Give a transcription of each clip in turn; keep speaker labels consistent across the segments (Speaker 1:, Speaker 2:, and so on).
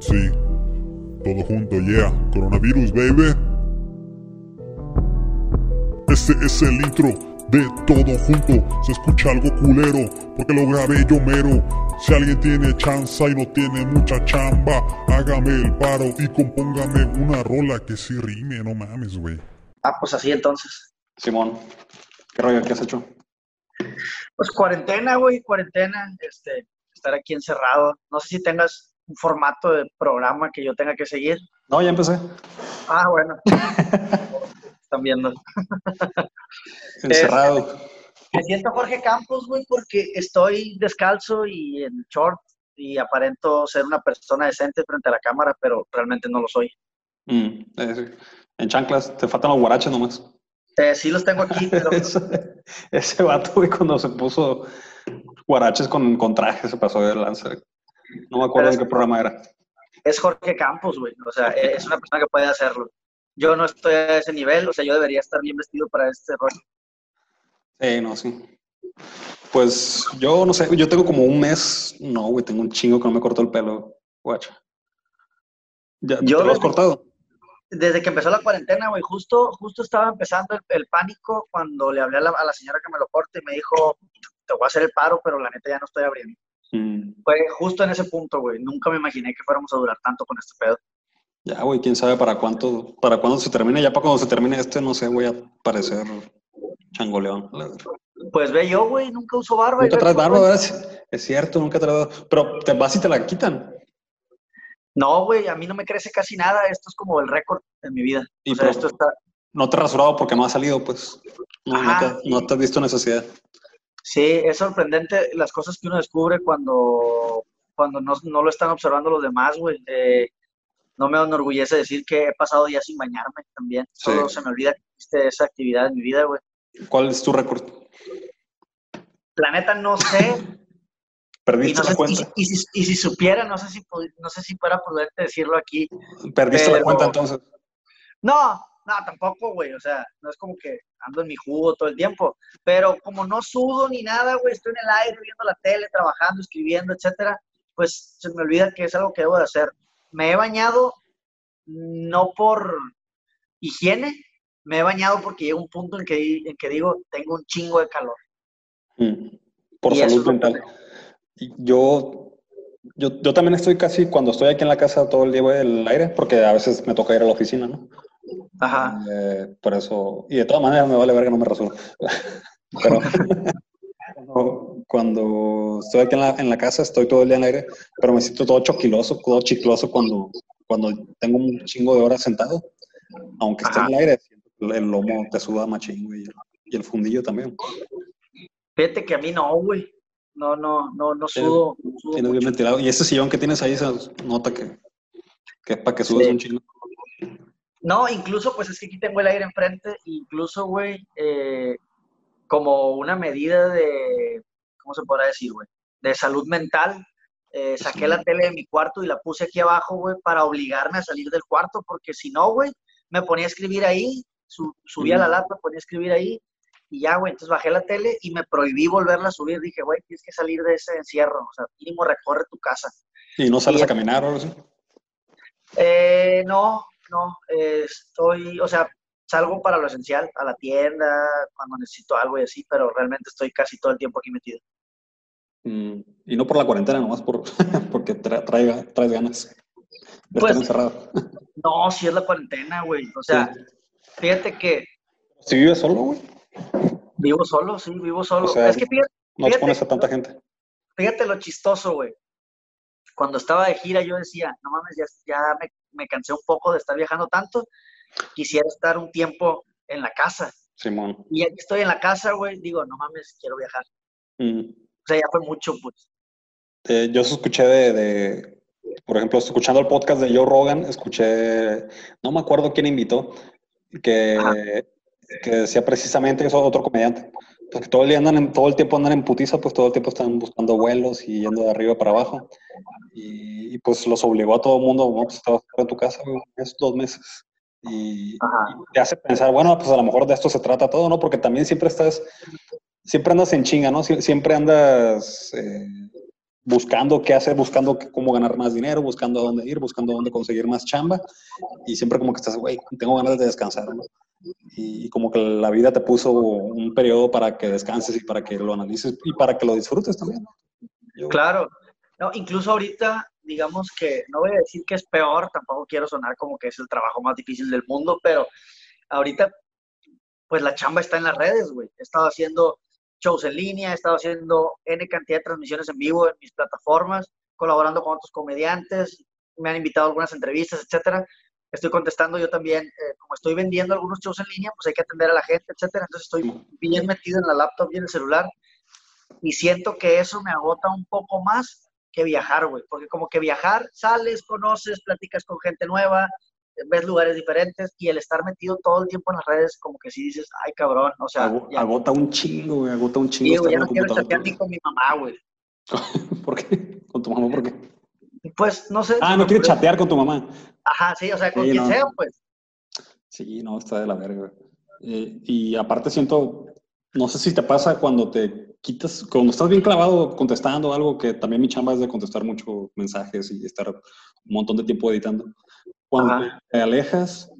Speaker 1: Sí, todo junto, yeah. Coronavirus, baby. Ese es el intro de todo junto. Se escucha algo culero, porque lo grabé yo mero. Si alguien tiene chanza y no tiene mucha chamba, hágame el paro y compóngame una rola que sí rime, no mames, güey.
Speaker 2: Ah, pues así entonces.
Speaker 3: Simón, ¿qué rollo? ¿Qué has hecho?
Speaker 2: Pues cuarentena, güey, cuarentena, este, estar aquí encerrado. No sé si tengas un formato de programa que yo tenga que seguir.
Speaker 3: No, ya empecé.
Speaker 2: Ah, bueno. Están viendo.
Speaker 3: Encerrado.
Speaker 2: Este, me siento Jorge Campos, güey, porque estoy descalzo y en short y aparento ser una persona decente frente a la cámara, pero realmente no lo soy.
Speaker 3: Mm, eh, en chanclas, te faltan los guaraches nomás.
Speaker 2: Eh, sí los tengo aquí, pero...
Speaker 3: ese, ese vato, güey, cuando se puso guaraches con, con traje, se pasó de lanza. No me acuerdo de qué programa era.
Speaker 2: Es Jorge Campos, güey. O sea, es una persona que puede hacerlo. Yo no estoy a ese nivel, o sea, yo debería estar bien vestido para este rol.
Speaker 3: Sí, no, sí. Pues yo no sé, yo tengo como un mes, no, güey, tengo un chingo que no me cortó el pelo, guacha. ¿Ya
Speaker 2: Yo
Speaker 3: te lo has cortado?
Speaker 2: Desde que empezó la cuarentena, güey, justo, justo estaba empezando el, el pánico cuando le hablé a la, a la señora que me lo corte y me dijo, te voy a hacer el paro, pero la neta ya no estoy abriendo.
Speaker 3: Mm,
Speaker 2: Fue justo en ese punto, güey. Nunca me imaginé que fuéramos a durar tanto con este pedo.
Speaker 3: ya, güey, quién sabe para cuánto, para cuándo se termine. Ya para cuando se termine este, no sé, voy a parecer changoleón.
Speaker 2: Pues ve yo, güey, nunca uso barba.
Speaker 3: Nunca traes barba. ¿verdad? Sí, Es cierto, nunca traes barba. Pero te vas y te la quitan.
Speaker 2: No, güey, a mí no me crece casi nada. Esto es como el récord en mi vida.
Speaker 3: Y
Speaker 2: o sea,
Speaker 3: pero-
Speaker 2: esto está...
Speaker 3: No te has rasurado porque no has salido, pues. No, no te, no te has visto necesidad.
Speaker 2: Sí, es sorprendente las cosas que uno descubre cuando, cuando no, no lo están observando los demás, güey. Eh, no me enorgullece decir que he pasado días sin bañarme también.
Speaker 3: Sí.
Speaker 2: Solo se me olvida que existe esa actividad en mi vida, güey.
Speaker 3: ¿Cuál es tu récord?
Speaker 2: La neta no sé. Y,
Speaker 3: Perdiste
Speaker 2: no sé
Speaker 3: la
Speaker 2: y,
Speaker 3: cuenta.
Speaker 2: y si, y si supiera, no sé si, no sé si fuera prudente decirlo aquí.
Speaker 3: Perdiste la
Speaker 2: pero-
Speaker 3: cuenta entonces.
Speaker 2: No, no, tampoco, güey. O sea, no es como que ando en mi jugo todo el tiempo. Pero como no sudo ni nada, güey, estoy en el aire viendo la tele, trabajando, escribiendo, etcétera, pues se me olvida que es algo que debo de hacer. Me he bañado no por higiene, me he bañado porque llega un punto en que, en que digo, tengo un chingo de calor.
Speaker 3: Mm, Por
Speaker 2: Y
Speaker 3: salud mental. Yo, yo, yo también estoy casi, cuando estoy aquí en la casa todo el día voy al aire, porque a veces me toca ir a la oficina, ¿no?
Speaker 2: Ajá.
Speaker 3: Eh, por eso, y de todas maneras me vale ver que no me rasuro. Pero cuando, cuando estoy aquí en la, en la casa, estoy todo el día en el aire, pero me siento todo choquiloso, todo chicloso cuando, cuando tengo un chingo de horas sentado. Aunque esté en el aire, que el lomo te suda machín, güey, y el, el fundillo también.
Speaker 2: Fíjate que a mí no, güey. No, no, no, no sudo. no sudo
Speaker 3: Tienes bien ventilado. Y ese sillón que tienes ahí se nota que, que es para que subas
Speaker 2: Sí.
Speaker 3: un chingo.
Speaker 2: No, incluso, pues es que aquí tengo el aire enfrente, incluso, güey, eh, como una medida de, ¿cómo se podrá decir, güey? De salud mental, eh, saqué la tele de mi cuarto y la puse aquí abajo, güey, para obligarme a salir del cuarto, porque si no, güey, me ponía a escribir ahí, su- subía la lata, ponía a escribir ahí, y ya, güey, entonces bajé la tele y me prohibí volverla a subir. Dije, güey, tienes que salir de ese encierro, o sea, mínimo recorre tu casa.
Speaker 3: Y no sales
Speaker 2: Y-
Speaker 3: a caminar o algo así.
Speaker 2: Eh, no, no, eh, estoy, o sea, salgo para lo esencial, a la tienda, cuando necesito algo y así, pero realmente estoy casi todo el tiempo aquí metido.
Speaker 3: Mm, Y no por la cuarentena, nomás por, porque tra- traiga, traes ganas de
Speaker 2: Pues-
Speaker 3: estar encerrado.
Speaker 2: No, si es la cuarentena, güey. O sea, fíjate que
Speaker 3: Si vives solo, güey,
Speaker 2: vivo solo, sí, vivo solo.
Speaker 3: O sea,
Speaker 2: es que fíjate,
Speaker 3: no te
Speaker 2: Fíjate.
Speaker 3: pones a tanta gente.
Speaker 2: fíjate lo chistoso, güey. Cuando estaba de gira yo decía, no mames, ya, ya me, me cansé un poco de estar viajando tanto, quisiera estar un tiempo en la casa.
Speaker 3: Simón.
Speaker 2: Y aquí estoy en la casa, güey, digo, no mames, quiero viajar.
Speaker 3: Mm.
Speaker 2: O sea, ya fue mucho, pues.
Speaker 3: Eh, yo escuché de, de, por ejemplo, escuchando el podcast de Joe Rogan, escuché, no me acuerdo quién invitó, que,
Speaker 2: Ajá.
Speaker 3: que decía precisamente eso, otro comediante, pues que todo el día andan, en- todo el tiempo andan en putiza, pues todo el tiempo están buscando vuelos y yendo de arriba para abajo. Y, y, pues los obligó a todo el mundo, ¿no? pues te vas a quedar en tu casa güey, mes, dos meses. Y, y te hace pensar, bueno, pues a lo mejor de esto se trata todo, ¿no? Porque también siempre estás, siempre andas en chinga, ¿no? Sie- Siempre andas eh, buscando qué hacer, buscando cómo ganar más dinero, buscando a dónde ir, buscando dónde conseguir más chamba. Y siempre como que estás, güey, tengo ganas de descansar, ¿no? Y, como que la vida te puso un periodo para que descanses y para que lo analices y para que lo disfrutes también.
Speaker 2: claro. No, incluso ahorita, digamos que, no voy a decir que es peor, tampoco quiero sonar como que es el trabajo más difícil del mundo, pero ahorita, pues la chamba está en las redes, güey. He estado haciendo shows en línea, he estado haciendo N cantidad de transmisiones en vivo en mis plataformas, colaborando con otros comediantes, me han invitado a algunas entrevistas, etcétera. Estoy contestando yo también, eh, como estoy vendiendo algunos shows en línea, pues hay que atender a la gente, etcétera. Entonces estoy bien metido en la laptop y en el celular y siento que eso me agota un poco más que viajar, güey, porque como que viajar, sales, conoces, platicas con gente nueva, ves lugares diferentes y el estar metido todo el tiempo en las redes, como que sí dices, ay cabrón, o sea.
Speaker 3: agota un chingo, güey, agota un chingo.
Speaker 2: Sí, güey, ya no quiero chatear ni con mi mamá, güey.
Speaker 3: ¿Por qué? ¿Con tu mamá por qué?
Speaker 2: Pues no sé.
Speaker 3: Ah, no quieres chatear con tu mamá.
Speaker 2: Ajá, sí, o sea, con quien sea, pues.
Speaker 3: Sí, no, está de la verga. Eh, y aparte siento, no sé si te pasa cuando te quitas, cuando estás bien clavado contestando algo, que también mi chamba es de contestar muchos mensajes y estar un montón de tiempo editando. Cuando te alejas,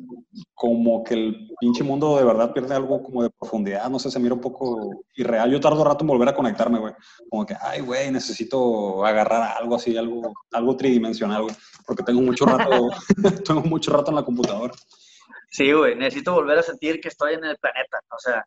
Speaker 3: como que el pinche mundo de verdad pierde algo como de profundidad, no sé, se mira un poco irreal. Yo tardo rato en volver a conectarme, güey. Como que, ay, güey, necesito agarrar algo así, algo, algo tridimensional, güey. Porque tengo mucho rato, tengo mucho rato en la computadora.
Speaker 2: Sí, güey, necesito volver a sentir que estoy en el planeta. O sea,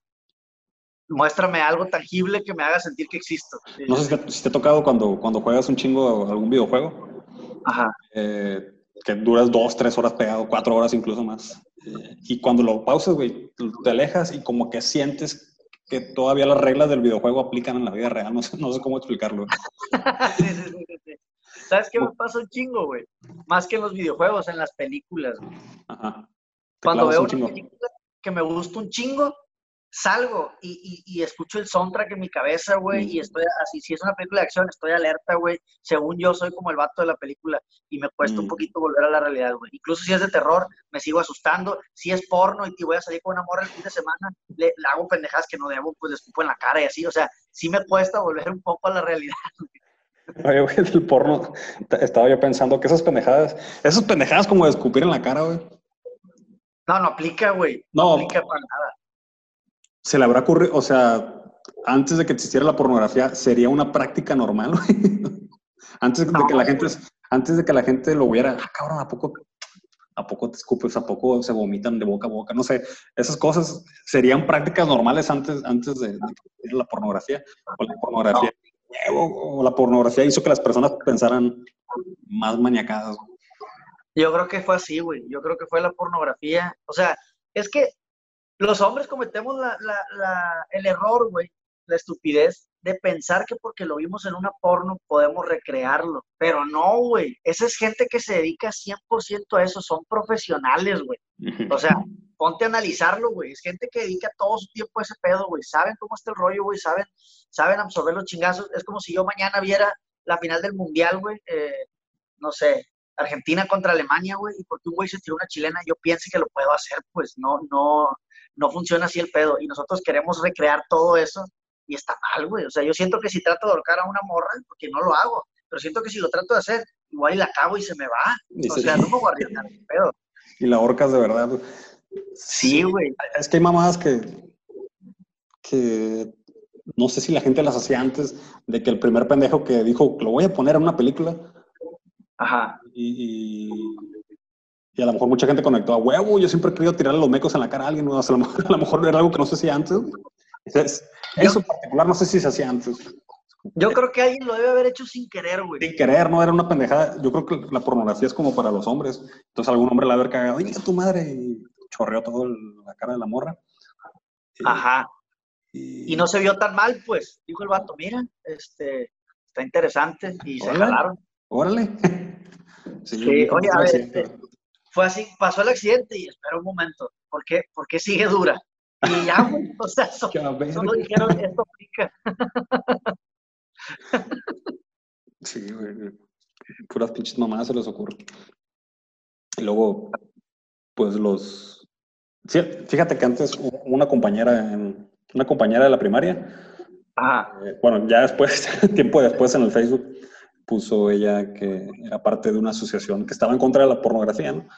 Speaker 2: muéstrame algo tangible que me haga sentir que existo.
Speaker 3: No sé si te, ha tocado cuando, cuando juegas un chingo algún videojuego.
Speaker 2: Ajá.
Speaker 3: Eh, que duras dos, tres horas pegado, cuatro horas incluso más. Eh, y cuando lo pausas, güey, te alejas y como que sientes que todavía las reglas del videojuego aplican en la vida real. No sé, no sé cómo explicarlo.
Speaker 2: sí, sí, sí, ¿Sabes qué me pasa un chingo, güey? Más que en los videojuegos, en las películas, güey. Ajá. Cuando veo una película que me gusta un chingo, salgo y, y, escucho el soundtrack en mi cabeza, güey, y estoy así, si es una película de acción, estoy alerta, güey, según yo soy como el vato de la película y me cuesta un mm. poquito volver a la realidad, güey. Incluso si es de terror, me sigo asustando, si es porno y voy a salir con una morra el fin de semana, le, hago pendejadas que no debo, pues le escupo en la cara y así, o sea, sí me cuesta volver un poco a la realidad.
Speaker 3: Oye, güey, del porno, estaba yo pensando que esas pendejadas, esas pendejadas como de escupir en la cara, güey.
Speaker 2: No, no aplica, güey. No, no aplica para nada
Speaker 3: se le habrá ocurrido, o sea, antes de que existiera la pornografía, sería una práctica normal, antes de que la gente, antes de que la gente lo hubiera, ah, cabrón, ¿a poco, ¿a poco te escupes? ¿A poco se vomitan de boca a boca? No sé, esas cosas serían prácticas normales antes, antes de, de la pornografía. O la pornografía, o la pornografía hizo que las personas pensaran más maniacadas.
Speaker 2: Yo creo que fue así, güey. Yo creo que fue la pornografía. O sea, es que los hombres cometemos el error, güey, la estupidez de pensar que porque lo vimos en una porno podemos recrearlo. Pero no, güey. Esa es gente que se dedica 100% a eso. Son profesionales, güey. O sea, ponte a analizarlo, güey. Es gente que dedica todo su tiempo a ese pedo, güey. Saben cómo está el rollo, güey. Saben, saben absorber los chingazos. Es como si yo mañana viera la final del mundial, güey. Eh, no sé, Argentina contra Alemania, güey. Y porque un güey se tiró una chilena, yo pienso que lo puedo hacer, pues no, no no funciona así el pedo. Y nosotros queremos recrear todo eso y está mal, güey. O sea, yo siento que si trato de ahorcar a una morra, porque no lo hago, pero siento que si lo trato de hacer, igual y la cago y se me va. o sea, no me a el pedo.
Speaker 3: Y la ahorcas de verdad.
Speaker 2: Sí, güey.
Speaker 3: Es que hay mamadas que, que no sé si la gente las hacía antes de que el primer pendejo que dijo, lo voy a poner en una película.
Speaker 2: Ajá.
Speaker 3: y y a lo mejor mucha gente conectó a huevo. Yo siempre he querido tirarle los mecos en la cara a alguien. ¿no? a, lo mejor, era algo que no sé si antes. eso en particular no sé si se hacía antes.
Speaker 2: Yo creo que alguien lo debe haber hecho sin querer, güey.
Speaker 3: Sin querer, no era una pendejada. Yo creo que la pornografía es como para los hombres. Entonces algún hombre la haber cagado, ¡ay, tu madre! Y chorreó todo la cara de la morra.
Speaker 2: Ajá. Y... no se vio tan mal, pues. Dijo el vato, mira, este, está interesante. Y se jalaron.
Speaker 3: Órale.
Speaker 2: Sí, oye, a ver, este, fue así, pasó el accidente y espera un momento, ¿por qué, ¿Por qué sigue dura? Y ya, güey, o sea, solo dijeron, esto pica.
Speaker 3: sí, güey, puras pinches mamadas se les ocurre. Y luego, pues los... fíjate que antes una compañera, una compañera de la primaria. Eh, bueno, ya después, tiempo después en el Facebook, puso ella que era parte de una asociación que estaba en contra de la pornografía, ¿no?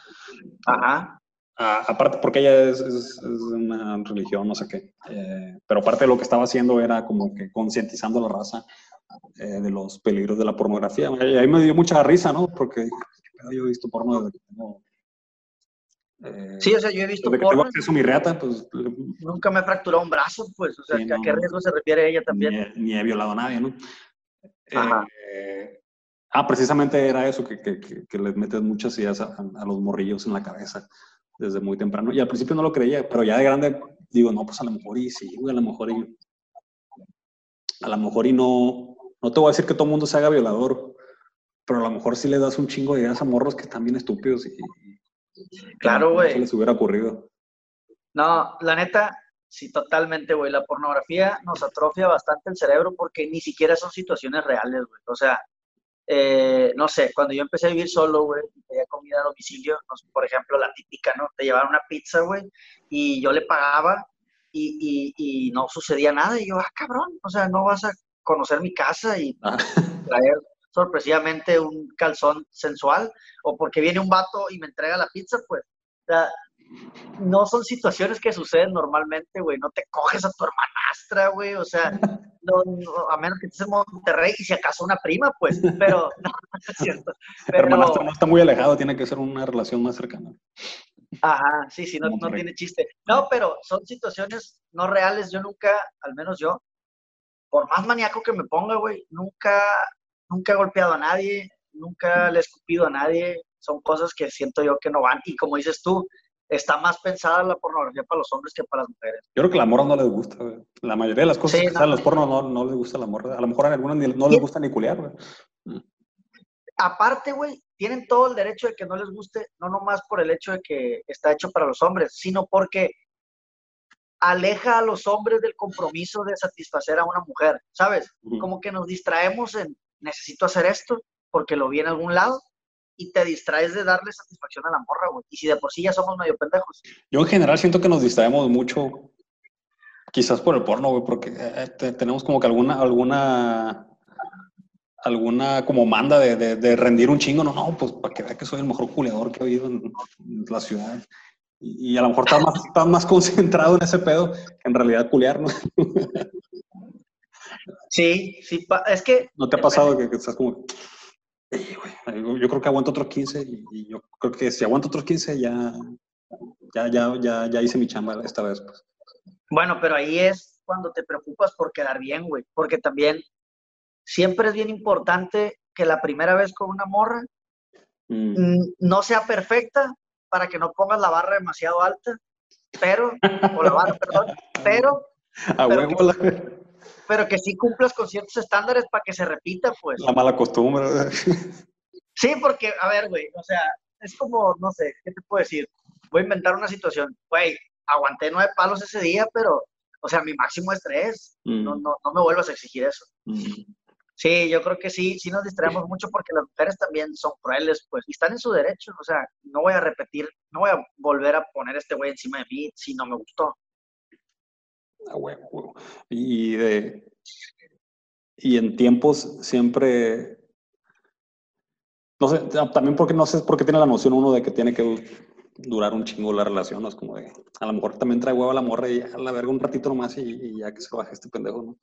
Speaker 2: Ajá.
Speaker 3: Ah, aparte, porque ella es, es, una religión, no sé qué. Eh, pero aparte de lo que estaba haciendo era como que concientizando a la raza eh, de los peligros de la pornografía. Y ahí me dio mucha risa, ¿no? Porque yo he visto porno desde que tengo.
Speaker 2: Eh, sí, o sea, yo he visto
Speaker 3: desde porno. Que tengo mi reata, pues.
Speaker 2: Nunca me he fracturado un brazo, pues. O sea, ¿a qué riesgo se refiere ella también?
Speaker 3: Ni he, violado a nadie, ¿no? Ajá. Ah, precisamente era eso, que, que, que, les metes muchas ideas a, a los morrillos en la cabeza desde muy temprano. Y al principio no lo creía, pero ya de grande digo, no, pues a lo mejor y sí, a lo mejor y... A lo mejor y no... No te voy a decir que todo el mundo se haga violador, pero a lo mejor sí le das un chingo de ideas a morros que están bien estúpidos y...
Speaker 2: claro, güey.
Speaker 3: No se les hubiera ocurrido.
Speaker 2: No, la neta, sí, totalmente, güey. La pornografía nos atrofia bastante el cerebro porque ni siquiera son situaciones reales, güey. O sea, eh, no sé, cuando yo empecé a vivir solo, güey, pedía comida a domicilio, por ejemplo, la típica, ¿no? Te llevaban una pizza, güey, y yo le pagaba y, y, no sucedía nada. Y yo, ah, cabrón, o sea, no vas a conocer mi casa y ah. traer sorpresivamente un calzón sensual, o porque viene un vato y me entrega la pizza, pues. O sea, no son situaciones que suceden normalmente, güey. No te coges a tu hermanastra, güey. O sea, no, a menos que estés en Monterrey y si acaso una prima, pues. Pero, no, es cierto. Pero,
Speaker 3: hermanastra no está muy alejado, tiene que ser una relación más cercana.
Speaker 2: Ajá, sí, sí, no, no tiene chiste. No, pero son situaciones no reales. Yo nunca, al menos yo, por más maníaco que me ponga, güey, nunca, nunca he golpeado a nadie, nunca le he escupido a nadie. Son cosas que siento yo que no van. Y como dices tú, está más pensada la pornografía para los hombres que para las mujeres.
Speaker 3: Yo creo que la morra no les gusta, La mayoría de las cosas que están en los pornos no, no, les gusta la morra. A lo mejor a algunas no les gusta ni culiar, güey. Mm.
Speaker 2: Aparte, güey, tienen todo el derecho de que no les guste, no nomás por el hecho de que está hecho para los hombres, sino porque aleja a los hombres del compromiso de satisfacer a una mujer, ¿sabes? Como que nos distraemos en necesito hacer esto porque lo vi en algún lado y te distraes de darle satisfacción a la morra, güey. Y si de por sí ya somos medio pendejos.
Speaker 3: Yo en general siento que nos distraemos mucho, quizás por el porno, güey, porque eh, tenemos como que alguna, alguna, alguna como manda de, de, rendir un chingo. No, no, pues para que vea que soy el mejor culeador que he oído en, la ciudad. Y, a lo mejor estás más, estás más concentrado en ese pedo que en realidad culear, ¿no?
Speaker 2: Sí, sí, es que...
Speaker 3: ¿No te ha pasado que, que estás como, yo creo que aguanto otros 15 y, yo creo que si aguanto otros 15 ya, ya, ya, ya, ya hice mi chamba esta vez. Pues.
Speaker 2: Bueno, pero ahí es cuando te preocupas por quedar bien, güey. Porque también siempre es bien importante que la primera vez con una morra mm. no sea perfecta para que no pongas la barra demasiado alta, pero, o la barra, perdón, pero...
Speaker 3: A huevo,
Speaker 2: pero que sí cumplas con ciertos estándares para que se repita, pues.
Speaker 3: La mala costumbre.
Speaker 2: Sí, porque, a ver, güey, o sea, es como, no sé, ¿qué te puedo decir? Voy a inventar una situación. Güey, aguanté nueve palos ese día, pero, o sea, mi máximo estrés. No, mm. no, no me vuelvas a exigir eso. Mm. Sí, yo creo que sí, sí nos distraemos mucho porque las mujeres también son crueles, pues, y están en su derecho. O sea, no voy a repetir, no voy a volver a poner este güey encima de mí si no me gustó.
Speaker 3: Y, de, y en tiempos siempre, no sé, también porque no sé por qué tiene la noción uno de que tiene que durar un chingo la relación, ¿no? Es como de, a lo mejor también trae huevo a la morra y a la verga un ratito nomás y, ya que se baje este pendejo, ¿no?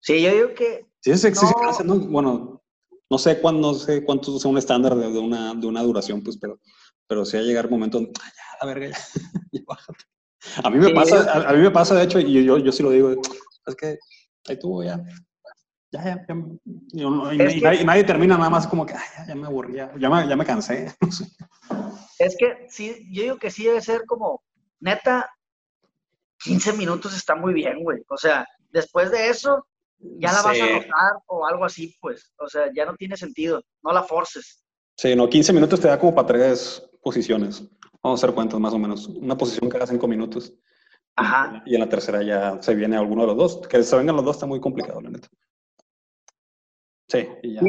Speaker 2: Sí, yo digo que...
Speaker 3: Sí, es no. ¿no? Bueno, no sé cuándo, no sé cuánto sea un estándar de, una, de una duración, pues, pero, pero sí a llegar un momento, ya, la verga, ya, ya bájate. A mí me pasa, a, mí me pasa de hecho, y yo, yo sí lo digo, es que ahí tuvo ya. Ya, ya, y, nadie, termina nada más como que, ya, me aburrí, ya, me, ya me cansé.
Speaker 2: Es que sí, yo digo que sí debe ser como, neta, 15 minutos está muy bien, güey. O sea, después de eso, ya la vas a notar o algo así, pues. O sea, ya no tiene sentido, no la forces.
Speaker 3: Sí, no, 15 minutos te da como para tres posiciones. Vamos a hacer cuentas más o menos. Una posición cada cinco minutos.
Speaker 2: Ajá.
Speaker 3: Y en la tercera ya se viene alguno de los dos. Que se vengan los dos está muy complicado, la neta. Sí, y ya.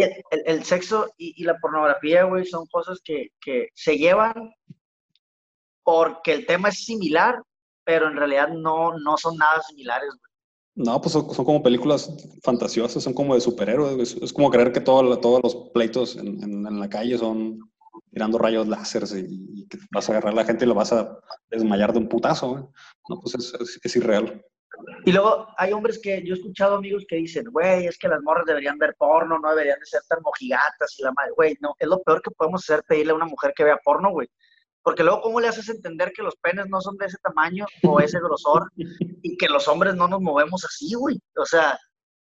Speaker 2: el, sexo y, la pornografía, güey, son cosas que, que se llevan porque el tema es similar, pero en realidad no, no son nada similares, güey.
Speaker 3: No, pues son, son como películas fantasiosas, son como de superhéroes. Es, es como creer que todo, todos los pleitos en, en- en la calle son tirando rayos láseres y, que vas a agarrar a la gente y lo vas a desmayar de un putazo. No, pues es, es- es irreal.
Speaker 2: Y luego hay hombres que yo he escuchado amigos que dicen, güey, es que las morras deberían ver porno, no deberían de ser tan mojigatas y la madre, güey, no, es lo peor que podemos hacer pedirle a una mujer que vea porno, güey. Porque luego, ¿cómo le haces entender que los penes no son de ese tamaño o ese grosor y que los hombres no nos movemos así, güey? O sea,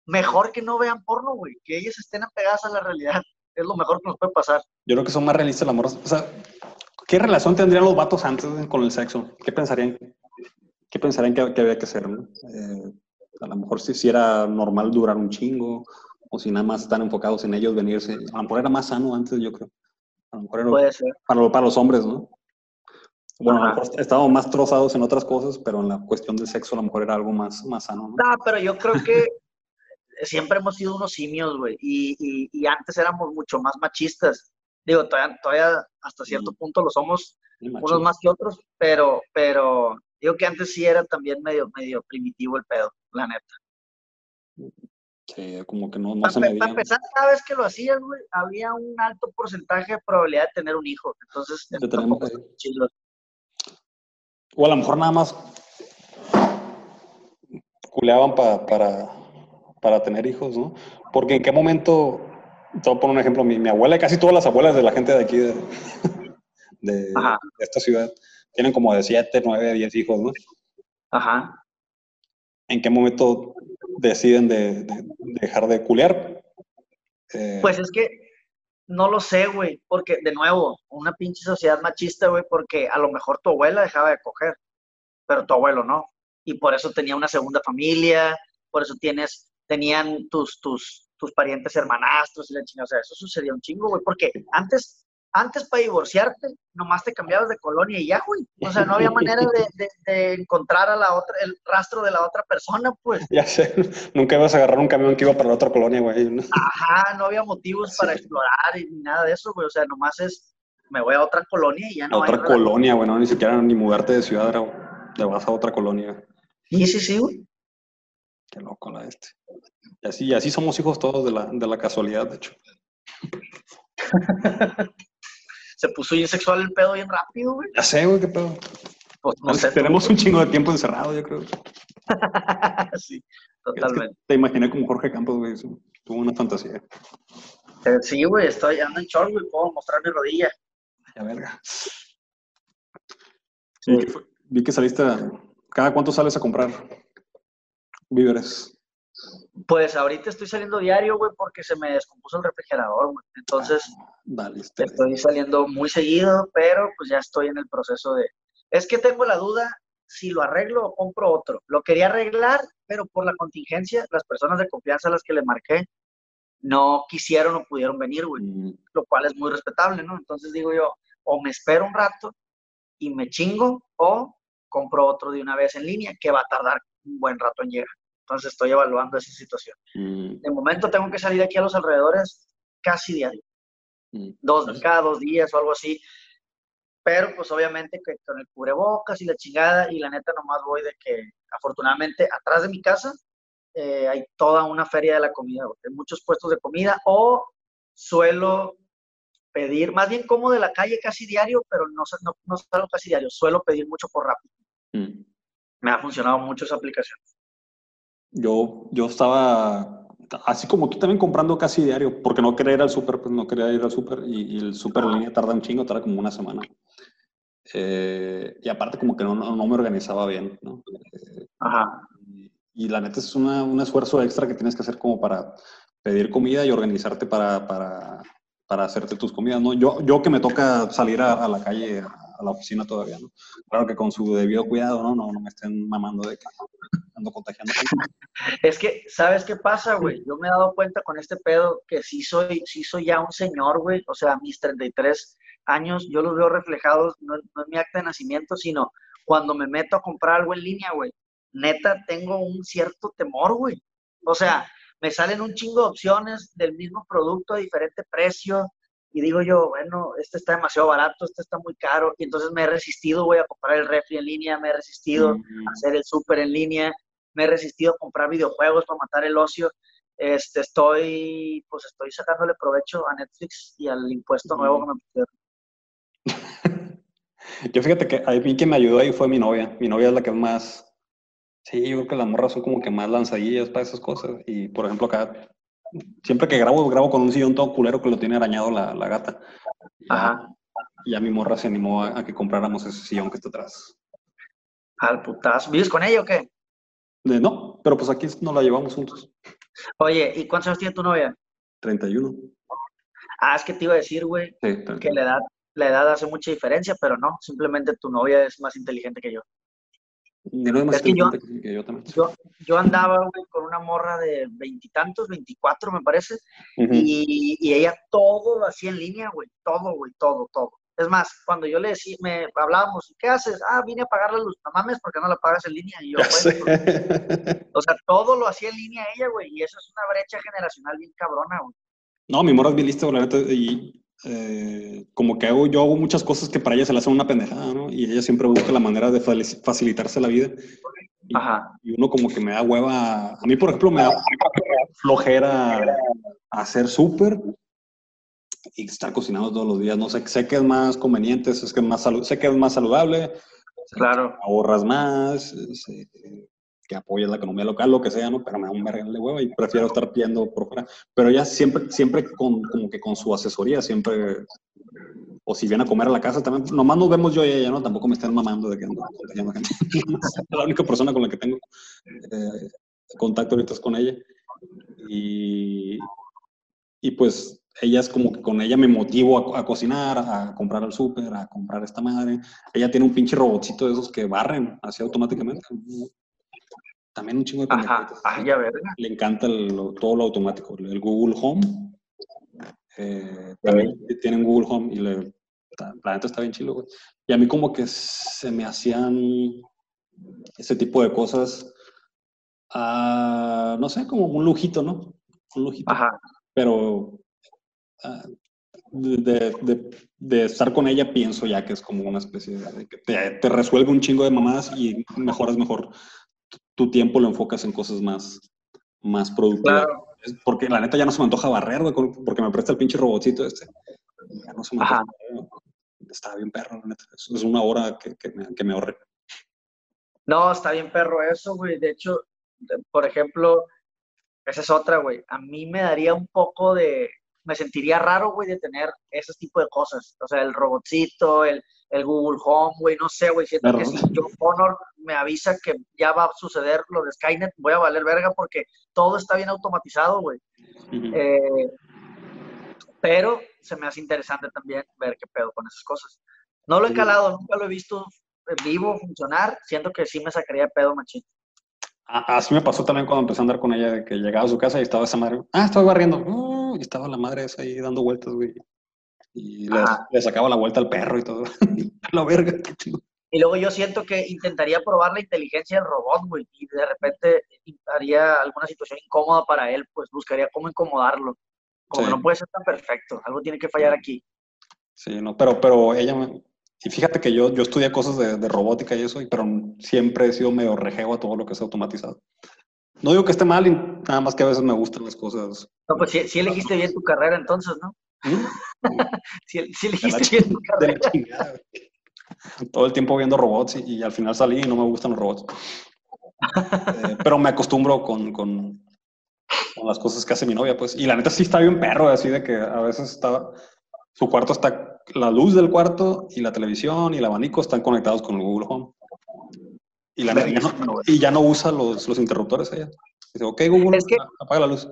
Speaker 2: mejor que no vean porno, güey, que ellas estén apegadas a la realidad. Es lo mejor que nos puede pasar.
Speaker 3: Yo creo que son más realistas las morras. O sea, ¿qué relación tendrían los vatos antes con el sexo? ¿Qué pensarían? ¿Qué pensarían que, que había que hacer? no? Eh, a lo mejor si, si era normal durar un chingo o si nada más están enfocados en ellos venirse. A lo mejor era más sano antes, yo creo. A lo mejor era
Speaker 2: Puede ser.
Speaker 3: para, para los hombres, ¿no? Bueno, a lo
Speaker 2: Ajá.
Speaker 3: mejor estábamos más trozados en otras cosas, pero en la cuestión del sexo a lo mejor era algo más, más sano, ¿no?
Speaker 2: No, pero yo creo que siempre hemos sido unos simios, güey, y, y, y antes éramos mucho más machistas. Digo, todavía, todavía hasta cierto
Speaker 3: Mm.
Speaker 2: punto lo somos unos más que otros, pero, pero digo que antes sí era también medio, medio primitivo el pedo, la neta.
Speaker 3: Sí, como que no, no
Speaker 2: Para,
Speaker 3: se medían.
Speaker 2: empezar, cada vez que lo hacías, güey, había un alto porcentaje de probabilidad de tener un hijo. Entonces, tampoco está chido.
Speaker 3: O a lo mejor nada más culeaban pa- para, para tener hijos, ¿no? Porque en qué momento, te voy a poner un ejemplo, mi, mi abuela y casi todas las abuelas de la gente de aquí, de, de-
Speaker 2: Ajá.
Speaker 3: de esta ciudad, tienen como de 7, 9, 10 hijos, ¿no?
Speaker 2: Ajá.
Speaker 3: ¿En qué momento deciden de, de- dejar de culear? Eh,
Speaker 2: Pues es que no lo sé, güey, porque de nuevo, una pinche sociedad machista, güey, porque a lo mejor tu abuela dejaba de coger, pero tu abuelo no. Y por eso tenía una segunda familia, por eso tienes, tenían tus, tus, tus parientes hermanastros y la chingada. O sea, eso sucedía un chingo, güey, porque antes, antes para divorciarte, nomás te cambiabas de colonia y ya, güey. O sea, no había manera de, de- de encontrar a la otra, el rastro de la otra persona, pues.
Speaker 3: ya sé, nunca ibas a agarrar un camión que iba para la otra colonia, güey. ¿no?
Speaker 2: Ajá, no había motivos para explorar y nada de eso, güey. O sea, nomás es, me voy a otra colonia y ya
Speaker 3: A
Speaker 2: no hay
Speaker 3: otra colonia, güey, no, ni siquiera ni mudarte de ciudad, te vas a otra colonia.
Speaker 2: Sí, sí, sí, güey.
Speaker 3: Qué loco la este. Y así, y así somos hijos todos de la, de la casualidad, de hecho.
Speaker 2: Se puso bien sexual el pedo bien rápido, güey.
Speaker 3: Ya sé, güey, qué pedo.
Speaker 2: Pues no sé.
Speaker 3: Tenemos un chingo de tiempo encerrado, yo creo.
Speaker 2: sí,
Speaker 3: Es que
Speaker 2: totalmente.
Speaker 3: te imaginé como Jorge Campos, güey. Tuvo una fantasía.
Speaker 2: Eh, Sí, güey, estoy, ando en short, güey, puedo mostrar mi rodilla.
Speaker 3: Ya verga.
Speaker 2: Sí.
Speaker 3: Vi, que vi que saliste. a- ¿Cada cuánto sales a comprar víveres?
Speaker 2: Pues ahorita estoy saliendo diario, güey, porque se me descompuso el refrigerador, güey. Entonces,
Speaker 3: este,
Speaker 2: estoy saliendo muy seguido, pero pues ya estoy en el proceso de... Es que tengo la duda si lo arreglo o compro otro. Lo quería arreglar, pero por la contingencia, las personas de confianza a las que le marqué no quisieron o pudieron venir, güey.
Speaker 3: mm,
Speaker 2: lo cual es muy respetable, ¿no? Entonces digo yo, o me espero un rato y me chingo, o compro otro de una vez en línea que va a tardar un buen rato en llegar. Entonces estoy evaluando esa situación.
Speaker 3: mm,
Speaker 2: De momento tengo que salir aquí a los alrededores casi diario,
Speaker 3: mm.
Speaker 2: dos, cada dos días o algo así. Pero pues obviamente que con el cubrebocas y la chingada y la neta nomás voy de que afortunadamente atrás de mi casa eh, hay toda una feria de la comida, hay muchos puestos de comida o suelo pedir, más bien como de la calle casi diario, pero no, no, no salgo casi diario, suelo pedir mucho por rápido.
Speaker 3: mm.
Speaker 2: Me ha funcionado mucho esa aplicación.
Speaker 3: Yo, yo estaba, así como tú también comprando casi diario, porque no quería ir al súper, pues no quería ir al súper y, y el súper en línea tarda un chingo, tarda como una semana. Eh, y aparte como que no, no, no me organizaba bien, ¿no? Eh,
Speaker 2: Ajá.
Speaker 3: y, y la neta es una- un esfuerzo extra que tienes que hacer como para pedir comida y organizarte para, para, para hacerte tus comidas, ¿no? Yo, yo que me toca salir a, a la calle, a, la oficina todavía, ¿no? Claro que con su debido cuidado, ¿no? No, no me estén mamando de que ando contagiando.
Speaker 2: Es que, ¿sabes qué pasa, güey? Yo me he dado cuenta con este pedo que sí soy, sí soy ya un señor, güey. O sea, mis 33 años, yo los veo reflejados, no, no en mi acta de nacimiento, sino cuando me meto a comprar algo en línea, güey. Neta, tengo un cierto temor, güey. O sea, me salen un chingo de opciones del mismo producto a diferente precio. Y digo yo, bueno, este está demasiado barato, este está muy caro. Y entonces me he resistido, güey, a comprar el refri en línea, me he resistido
Speaker 3: Mm,
Speaker 2: a hacer el súper en línea. me he resistido a comprar videojuegos para matar el ocio. Este, estoy, pues estoy sacándole provecho a Netflix y al impuesto nuevo que me
Speaker 3: pusieron. Yo fíjate que a mí quien me ayudó ahí fue mi novia. Mi novia es la que más, sí, yo creo que las morras son como que más lanzadillas para esas cosas. Y por ejemplo acá, siempre que grabo, grabo con un sillón todo culero que lo tiene arañado la, la gata.
Speaker 2: Ajá.
Speaker 3: Y ya mi morra se animó a, a, que compráramos ese sillón que está atrás.
Speaker 2: Al putazo. ¿Vives con ella o qué?
Speaker 3: De, no, pero pues aquí nos la llevamos juntos.
Speaker 2: Oye, ¿y cuántos años tiene tu novia?
Speaker 3: 31.
Speaker 2: Ah, es que te iba a decir, güey,
Speaker 3: Sí,
Speaker 2: que la edad, la edad hace mucha diferencia, pero no, simplemente tu novia es más inteligente que yo.
Speaker 3: Novia es
Speaker 2: que yo-
Speaker 3: inteligente que yo también.
Speaker 2: Yo, yo andaba, güey, con una morra de veintitantos, veinticuatro, me parece, y, y ella todo lo hacía en línea, güey, todo, güey, todo, todo. Es más, cuando yo le decía, me hablábamos, ¿qué haces? Ah, vine a pagar la luz. No mames, ¿por qué no la pagas en línea? Y yo, "Bueno, pues, o sea, todo lo hacía en línea ella, güey, y eso es una brecha generacional bien cabrona, güey.
Speaker 3: No, mi morra es bien lista, la neta, y eh, como que hago, yo hago muchas cosas que para ella se le hacen una pendejada, ¿no? Y ella siempre busca la manera de facilitarse la vida. Y,
Speaker 2: Ajá.
Speaker 3: y uno como que me da hueva. A mí, por ejemplo, me da flojera hacer súper y estar cocinando todos los días. No sé, sé que es más conveniente, sé que es más, sé que es más saludable,
Speaker 2: Claro.
Speaker 3: ahorras más, sé que apoyas la economía local, lo que sea, ¿no? Pero me da un verga de hueva y prefiero estar pidiendo por fuera. Pero ella siempre, siempre con, como que con su asesoría, siempre, o si viene a comer a la casa también, nomás nos vemos yo y ella, ¿no? Tampoco me estén mamando de que ando contagiando gente. la única persona con la que tengo eh, contacto ahorita es con ella. Y, y pues ella es como que con ella me motivo a, a cocinar, a comprar al súper, a comprar esta madre. Ella tiene un pinche robotcito de esos que barren así automáticamente. También un chingo de
Speaker 2: Ajá. Ah, ya verga.
Speaker 3: Le encanta el- todo lo automático. El Google Home. eh, también tienen Google Home y le, la neta está bien chido, güey. Y a mí como que se me hacían ese tipo de cosas, ah, no sé, como un lujito, ¿no? Un lujito.
Speaker 2: Ajá.
Speaker 3: Pero ah, de, de- de- de estar con ella pienso ya que es como una especie de, de que te, te resuelve un chingo de mamadas y mejoras mejor tu, tiempo, lo enfocas en cosas más, más productivas.
Speaker 2: Claro.
Speaker 3: Porque la neta ya no se me antoja barrer, güey, porque me presta el pinche robotcito este. Ya no se me antoja. Está bien perro, la neta. Es, una hora que, que me, que me ahorré.
Speaker 2: No, está bien perro eso, güey. De hecho, por ejemplo, esa es otra, güey. A mí me daría un poco de, me sentiría raro, güey, de tener ese tipo de cosas. O sea, el robotcito, el, el Google Home, güey, no sé, güey. Siento que si John Connor me avisa que ya va a suceder lo de Skynet, voy a valer verga porque todo está bien automatizado, güey. Eh, pero se me hace interesante también ver qué pedo con esas cosas. No lo he calado, nunca lo he visto en vivo funcionar, siento que sí me sacaría pedo machín.
Speaker 3: A- Así me pasó también cuando empecé a andar con ella, de que llegaba a su casa y estaba esa madre. Ah, estaba barriendo. Uh, y estaba la madre esa ahí dando vueltas, güey. Y le sacaba la vuelta al perro y todo. la verga, qué chido.
Speaker 2: Y luego yo siento que intentaría probar la inteligencia del robot, güey, y de repente haría alguna situación incómoda para él, pues buscaría cómo incomodarlo. Como
Speaker 3: Sí.
Speaker 2: no puede ser tan perfecto, algo tiene que fallar aquí.
Speaker 3: Sí, no, pero, pero ella me... Y fíjate que yo, yo estudié cosas de, de robótica y eso, y- pero siempre he sido medio rejego a todo lo que es automatizado. No digo que esté mal, nada más que a veces me gustan las cosas.
Speaker 2: No, pues sí, sí elegiste bien tu carrera entonces, ¿no?
Speaker 3: ¿Mm? De la
Speaker 2: elegiste bien tu
Speaker 3: chingada, de la
Speaker 2: carrera.
Speaker 3: Todo el tiempo viendo robots y, y al final salí y no me gustan los robots. Eh, pero me acostumbro con, con, con las cosas que hace mi novia, pues. Y la neta sí está bien perro, así de que a veces está... Su cuarto está... La luz del cuarto y la televisión y el abanico están conectados con el Google Home. Y, la neta ya no, y ya no usa los, los interruptores ella. Dice, ok, Google,
Speaker 2: Es que-
Speaker 3: apaga la luz.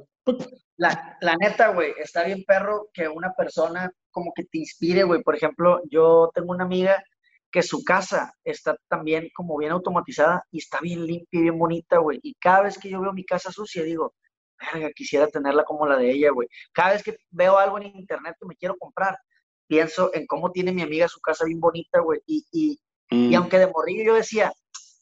Speaker 2: La, la neta, güey, está bien perro que una persona como que te inspire, güey. Por ejemplo, yo tengo una amiga que su casa está también como bien automatizada y está bien limpia y bien bonita, güey. Y cada vez que yo veo mi casa sucia, digo, verga, quisiera tenerla como la de ella, güey. Cada vez que veo algo en internet que me quiero comprar, pienso en cómo tiene mi amiga su casa bien bonita, güey. Y, y,
Speaker 3: Mm,
Speaker 2: y aunque de morrillo yo decía,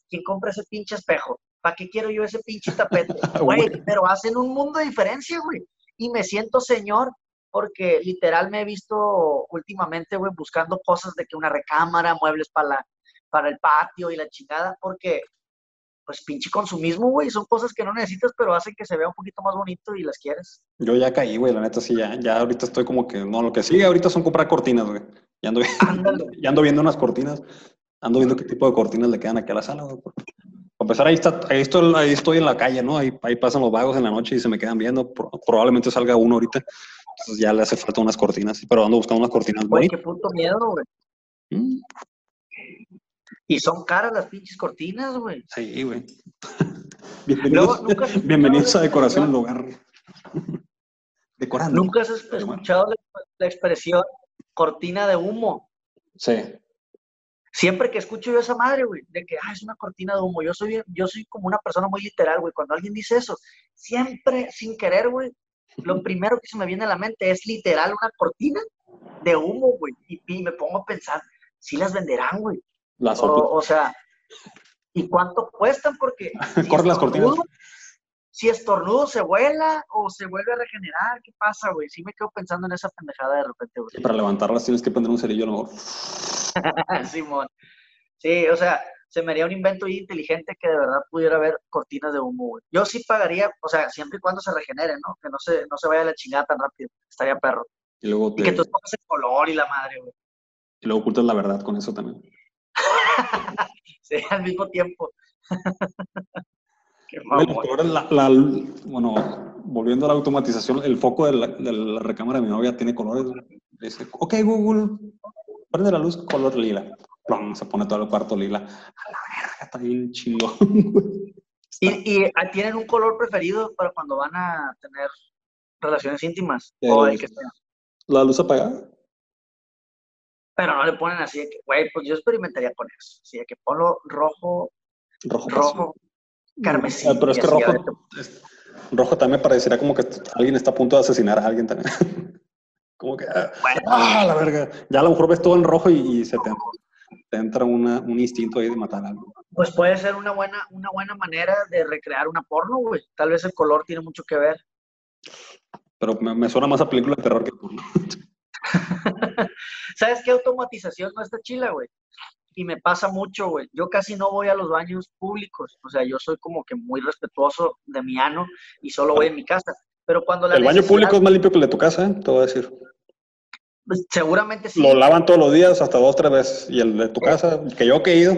Speaker 2: ¿quién compra ese pinche espejo? ¿Para qué quiero yo ese pinche tapete? Güey. pero hacen un mundo de diferencia, güey. Y me siento señor porque literal me he visto últimamente, güey, buscando cosas de que una recámara, muebles para la, para el patio y la chingada, porque pues pinche consumismo, güey. Son cosas que no necesitas, pero hacen que se vea un poquito más bonito y las quieres.
Speaker 3: Yo ya caí, güey, la neta sí, ya, ya ahorita estoy como que, no, lo que sigue ahorita son comprar cortinas, güey. Ya ando, ya ando viendo unas cortinas, ando viendo qué tipo de cortinas le quedan aquí a la sala, güey. Para empezar, ahí, está, ahí, estoy, ahí estoy en la calle, ¿no? Ahí, ahí pasan los vagos en la noche y se me quedan viendo. Probablemente salga uno ahorita. Ya le hace falta unas cortinas, pero ando buscando unas cortinas
Speaker 2: Güey, qué puto miedo, güey. ¿Mm? Y son caras las pinches cortinas, güey.
Speaker 3: Sí, güey. Bienvenidos, bienvenidos a Decoración en Lugar.
Speaker 2: Decorando. ¿Nunca has escuchado la, expresión cortina de humo?
Speaker 3: Sí.
Speaker 2: Siempre que escucho yo esa madre, güey, de que ah, es una cortina de humo, yo soy, yo soy como una persona muy literal, güey. Cuando alguien dice eso, siempre sin querer, güey, lo primero que se me viene a la mente es literal una cortina de humo, güey. Y, y me pongo a pensar, si las venderán, güey. O, sea, ¿y cuánto cuestan? Porque.
Speaker 3: Si Corre las cortinas.
Speaker 2: Si estornudo se vuela o se vuelve a regenerar, ¿qué pasa, güey? Sí me quedo pensando en esa pendejada de repente, güey.
Speaker 3: para levantarlas tienes que prender un cerillo, ¿no?
Speaker 2: Simón. Sí, o sea, se me haría un invento inteligente que de verdad pudiera haber cortinas de humo, güey. Yo sí pagaría, o sea, siempre y cuando se regenere, ¿no? Que no se, no se vaya la chingada tan rápido. Estaría perro.
Speaker 3: Y, luego
Speaker 2: y que tú pongas el color y la madre, güey.
Speaker 3: Y luego ocultas la verdad con eso también.
Speaker 2: sí, al mismo tiempo.
Speaker 3: bueno, volviendo a la automatización, el foco de la, recámara de mi novia tiene colores. Dice, ok, Google, prende la luz color lila. Se pone todo el cuarto lila. A la verga, está bien chingón.
Speaker 2: ¿Y, ¿Y, tienen un color preferido para cuando van a tener relaciones íntimas? ¿O el que sea?
Speaker 3: ¿La luz apagada?
Speaker 2: pero no le ponen así de que, güey, pues yo experimentaría con eso. Así de que ponlo rojo, rojo, rojo carmesí.
Speaker 3: Ah, pero es que rojo, rojo también me parecería como que alguien está a punto de asesinar a alguien también. como que, ah, ah, la verga. Ya a lo mejor ves todo en rojo y, se te, entra un instinto ahí de matar algo.
Speaker 2: Pues puede ser una buena, una buena manera de recrear una porno, güey. Tal vez el color tiene mucho que ver.
Speaker 3: Pero me, me suena más a película de terror que porno.
Speaker 2: ¿Sabes qué automatización no está chila, güey? Y me pasa mucho, güey. Yo casi no voy a los baños públicos. O sea, yo soy como que muy respetuoso de mi ano y solo voy en mi casa. Pero cuando la
Speaker 3: El baño público es más limpio que el de tu casa, ¿eh? Te voy a decir.
Speaker 2: Pues, seguramente sí.
Speaker 3: Lo lavan todos los días, hasta dos, tres veces. Y el de tu casa, que yo he ido.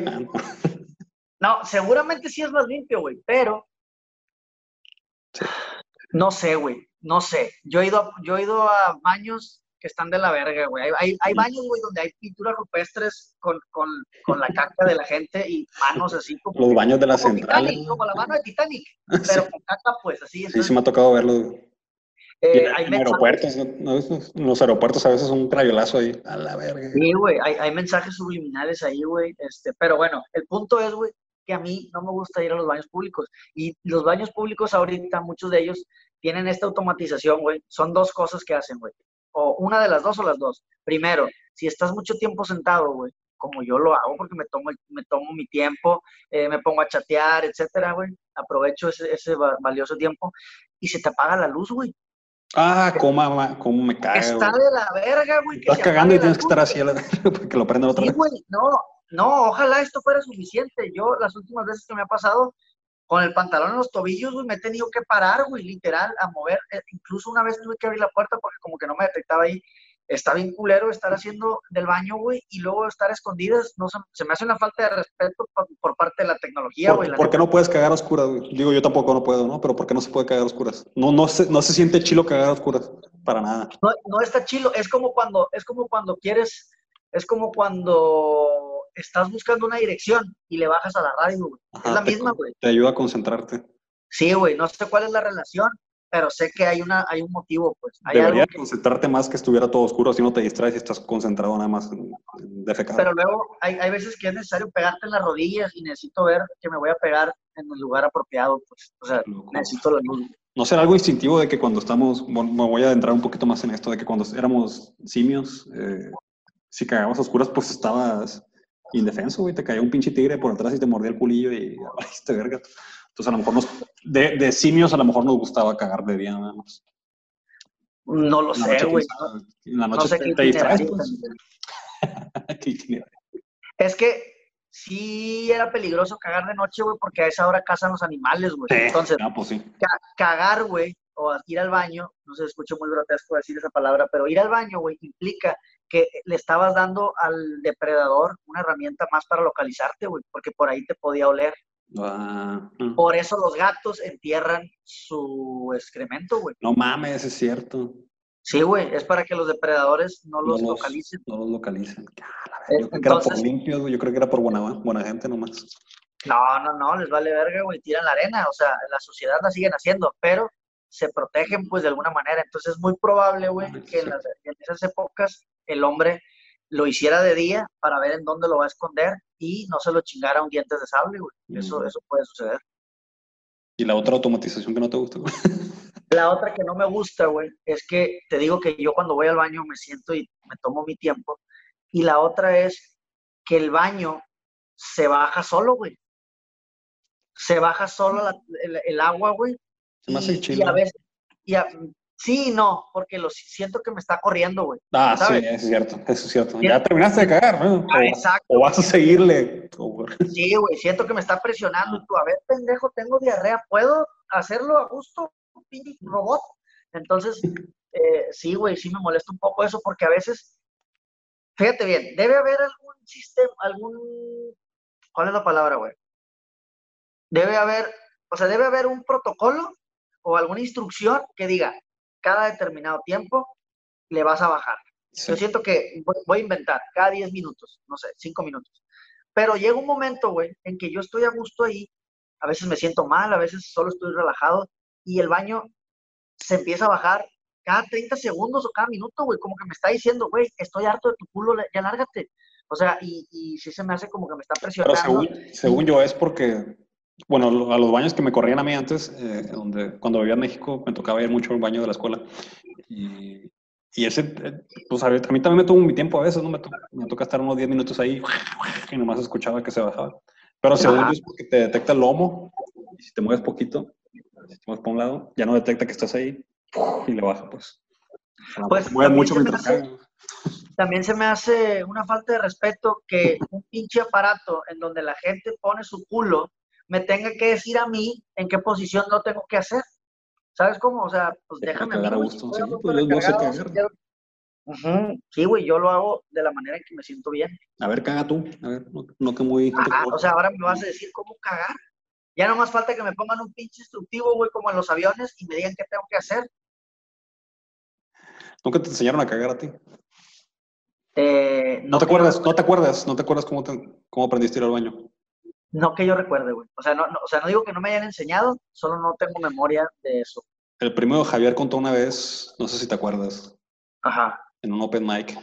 Speaker 2: No, seguramente sí es más limpio, güey. Pero. No sé, güey. No sé. Yo he ido, yo he ido a baños que están de la verga, güey. Hay, hay, baños, güey, donde hay pinturas rupestres con, con, con, la caca de la gente y manos así como...
Speaker 3: Los baños de la central.
Speaker 2: como la mano de Titanic, pero con caca, pues, así.
Speaker 3: Sí, sí me ha tocado verlo. Eh, en, aeropuertos, los aeropuertos a veces un crayolazo ahí, a la verga.
Speaker 2: Sí, güey, hay, hay mensajes subliminales ahí, güey. Este, pero bueno, el punto es, güey, que a mí no me gusta ir a los baños públicos. Y los baños públicos ahorita, muchos de ellos tienen esta automatización, güey. Son dos cosas que hacen, güey o una de las dos o las dos. Primero, si estás mucho tiempo sentado, güey, como yo lo hago porque me tomo, me tomo mi tiempo, eh, me pongo a chatear, etcétera, güey, aprovecho ese, ese valioso tiempo y se te apaga la luz, güey.
Speaker 3: Ah, cómo, cómo me cae.
Speaker 2: Está de la verga, güey.
Speaker 3: Estás cagando y tienes que estar así porque lo prenden otra
Speaker 2: sí,
Speaker 3: vez.
Speaker 2: güey, no, no, ojalá esto fuera suficiente. Yo, las últimas veces que me ha pasado, con el pantalón en los tobillos, güey, me he tenido que parar, güey, literal, a mover. Eh, incluso una vez tuve que abrir la puerta porque como que no me detectaba ahí. Está bien culero estar haciendo del baño, güey, y luego estar escondidas. No, se, me hace una falta de respeto por, parte de la tecnología, güey.
Speaker 3: ¿Por, qué no puedes cagar a oscuras, güey? Digo, yo tampoco no puedo, ¿no? Pero ¿por qué no se puede cagar a oscuras? No, no, se, no se siente chilo cagar a oscuras, para nada.
Speaker 2: No, no está chilo, es como cuando, es como cuando quieres, es como cuando estás buscando una dirección y le bajas a la radio, güey. es la misma, güey.
Speaker 3: Te ayuda a concentrarte.
Speaker 2: Sí, güey, no sé cuál es la relación, pero sé que hay, una, hay un motivo, pues. Hay
Speaker 3: Debería concentrarte más que estuviera todo oscuro, así no te distraes y estás concentrado nada más en, defecar.
Speaker 2: Pero luego hay, hay, veces que es necesario pegarte en las rodillas y necesito ver que me voy a pegar en el lugar apropiado, pues. O sea, necesito la luz.
Speaker 3: ¿No será algo instintivo de que cuando estamos, me voy a adentrar un poquito más en esto, de que cuando éramos simios, eh, si cagábamos oscuras, pues estabas indefenso, güey. Te caía un pinche tigre por atrás y te mordía el culillo y te verga. Entonces, a lo mejor nos, de, de, simios, a lo mejor nos gustaba cagar de día nada más.
Speaker 2: No lo sé, güey.
Speaker 3: En la noche te, distraes, pues.
Speaker 2: Es que, sí era peligroso cagar de noche, güey, porque a esa hora cazan los animales, güey.
Speaker 3: Sí,
Speaker 2: Entonces,
Speaker 3: ah, pues sí.
Speaker 2: ca- cagar, güey, o ir al baño, no se escucha muy grotesco decir esa palabra, pero ir al baño, güey, implica que le estabas dando al depredador una herramienta más para localizarte, güey, porque por ahí te podía oler.
Speaker 3: Ah, mm.
Speaker 2: Por eso los gatos entierran su excremento, güey.
Speaker 3: no mames, es cierto.
Speaker 2: Sí, güey, es para que los depredadores no
Speaker 3: No
Speaker 2: los localicen.
Speaker 3: No los verga, Yo creo que era por
Speaker 2: entonces-
Speaker 3: limpios, güey. Yo creo que era por buena, buena gente nomás.
Speaker 2: No, no, no, les vale verga, güey, tiran la arena, o sea, la sociedad la siguen haciendo, pero se protegen pues de alguna manera. Entonces es muy probable, güey,
Speaker 3: Ah,
Speaker 2: que en, las- en esas épocas el hombre lo hiciera de día para ver en dónde lo va a esconder y no se lo chingara un dientes de sable, güey. Eso,
Speaker 3: Mm.
Speaker 2: eso puede suceder.
Speaker 3: Y la otra automatización que no te gusta, güey.
Speaker 2: La otra que no me gusta, güey, es que te digo que yo cuando voy al baño me siento y me tomo mi tiempo. Y la otra es que el baño se baja solo, güey. Se baja solo la- el, el agua, güey.
Speaker 3: Se me hace
Speaker 2: Y, y a veces, y a- sí y no, porque lo siento que me está corriendo, güey.
Speaker 3: Ah,
Speaker 2: ¿sabes?
Speaker 3: sí, eso es cierto, eso es cierto. Ya terminaste de cagar, ¿no?
Speaker 2: Ah,
Speaker 3: O,
Speaker 2: exacto.
Speaker 3: o vas a seguirle.
Speaker 2: Sí, güey, siento que me está presionando. Y tú, a ver, pendejo, tengo diarrea, ¿puedo hacerlo a gusto, robot? Entonces, eh, sí, güey, sí me molesta un poco eso, porque a veces, fíjate bien, debe haber algún sistema, algún, ¿cuál es la palabra, güey? Debe haber, o sea, debe haber un protocolo o alguna instrucción que diga, cada determinado tiempo le vas a bajar.
Speaker 3: Sí.
Speaker 2: Yo siento que voy, a inventar cada 10 minutos, no sé, 5 minutos. Pero llega un momento, güey, en que yo estoy a gusto ahí. A veces me siento mal, a veces solo estoy relajado y el baño se empieza a bajar cada 30 segundos o cada minuto, güey. Como que me está diciendo, güey, estoy harto de tu culo, ya lárgate. O sea, y, y sí se me hace como que me está
Speaker 3: Pero
Speaker 2: presionando.
Speaker 3: según, según yo es porque, bueno, a los baños que me corrían a mí antes, eh, donde, cuando vivía en México, me tocaba ir mucho al baño de la escuela. Y, y ese, eh, pues a, mí también me tomo mi tiempo a veces, ¿no? Me, to- me toca estar unos 10 minutos ahí y nomás escuchaba que se bajaba. Pero según es porque te detecta el lomo y si te mueves poquito, si te mueves para un lado, ya no detecta que estás ahí y le baja, pues. A lo
Speaker 2: Pues,
Speaker 3: mueves
Speaker 2: también
Speaker 3: mucho mientras
Speaker 2: hace-. También se me hace una falta de respeto que un pinche aparato en donde la gente pone su culo me tenga que decir a mí en qué posición lo tengo que hacer. ¿Sabes cómo? O sea, pues
Speaker 3: Deja
Speaker 2: déjame a mí, si
Speaker 3: Sí, pues, no sé cagar.
Speaker 2: quiero- Ujú. Sí, güey, yo lo hago de la manera en que me siento bien.
Speaker 3: A ver, caga tú. A ver, no, no que muy...
Speaker 2: Ajá, o sea, ahora me vas a decir cómo cagar. Ya no más falta que me pongan un pinche instructivo, güey, como en los aviones y me digan qué tengo que hacer.
Speaker 3: Nunca te enseñaron a cagar a ti.
Speaker 2: Eh,
Speaker 3: No te
Speaker 2: que yo
Speaker 3: acuerdas, no te acuerdas, no te acuerdas cómo, te- cómo aprendiste a ir al baño.
Speaker 2: No que yo recuerde, güey. O sea, no, no, o sea, no digo que no me hayan enseñado, solo no tengo memoria de eso.
Speaker 3: El primo de Javier contó una vez, no sé si te acuerdas,
Speaker 2: Ajá.
Speaker 3: en un open mic,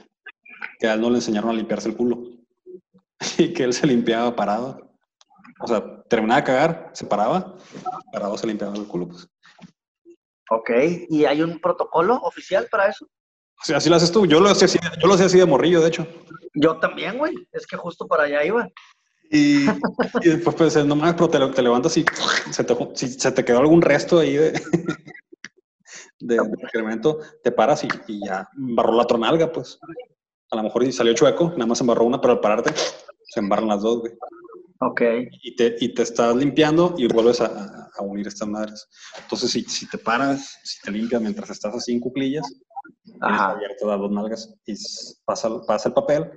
Speaker 3: que a él no le enseñaron a limpiarse el culo. Y que él se limpiaba parado. O sea, terminaba de cagar, se paraba, parado se limpiaba el culo. Pues.
Speaker 2: Ok. ¿Y hay un protocolo oficial para eso?
Speaker 3: O sea, así lo haces tú. Yo lo hacía así, yo lo hacía así de morrillo, de hecho.
Speaker 2: Yo también, güey. Es que justo para allá iba.
Speaker 3: Y, y después pues no mames, pero te, te levantas y se te, si se te quedó algún resto ahí de, de, de excremento, te paras y, y ya embarró la otra nalga, pues. A lo mejor y salió chueco, nada más embarró una, pero al pararte se embarran las dos, güey.
Speaker 2: Ok.
Speaker 3: Y te, y te estás limpiando y vuelves a, a- unir estas madres. Entonces, si, si te paras, si te limpias mientras estás así en cuclillas,
Speaker 2: Ajá.
Speaker 3: abiertas las dos nalgas y pasa, pasa el papel,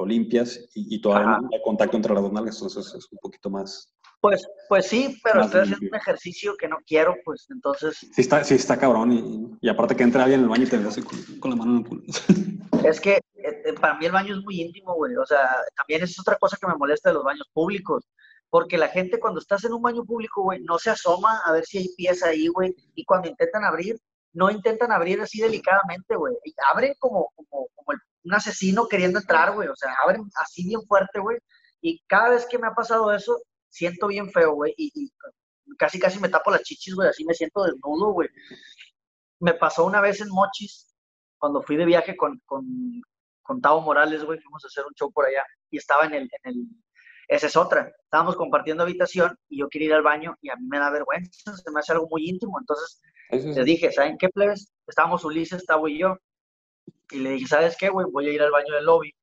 Speaker 3: lo limpias y, y todavía
Speaker 2: Ajá.
Speaker 3: no hay contacto entre las dos nalgas, entonces es un poquito más...
Speaker 2: Pues, pues sí, pero estoy haciendo un ejercicio que no quiero, pues entonces
Speaker 3: Sí está, sí está cabrón y, y aparte que entra alguien en el baño y te así con, con la mano en el culo.
Speaker 2: es que eh, eh, para mí el baño es muy íntimo, güey. O sea, también es otra cosa que me molesta de los baños públicos. Porque la gente cuando estás en un baño público, güey, no se asoma a ver si hay pies ahí, güey. Y cuando intentan abrir, no intentan abrir así delicadamente, güey. Abren como, como, como el- un asesino queriendo entrar, güey. O sea, abren así bien fuerte, güey. Y cada vez que me ha pasado eso, siento bien feo, güey. Y, y casi, casi me tapo las chichis, güey. Así me siento desnudo, güey. Me pasó una vez en Mochis, cuando fui de viaje con, con, con Tavo Morales, güey. Fuimos a hacer un show por allá. Y estaba en el, en el esa es otra. Estábamos compartiendo habitación y yo quería ir al baño y a mí me da vergüenza, se me hace algo muy íntimo. Entonces les dije, ¿saben qué, plebes? Estábamos Ulises, Tavo y yo. Y le dije, ¿sabes qué, güey? Voy a ir al baño del lobby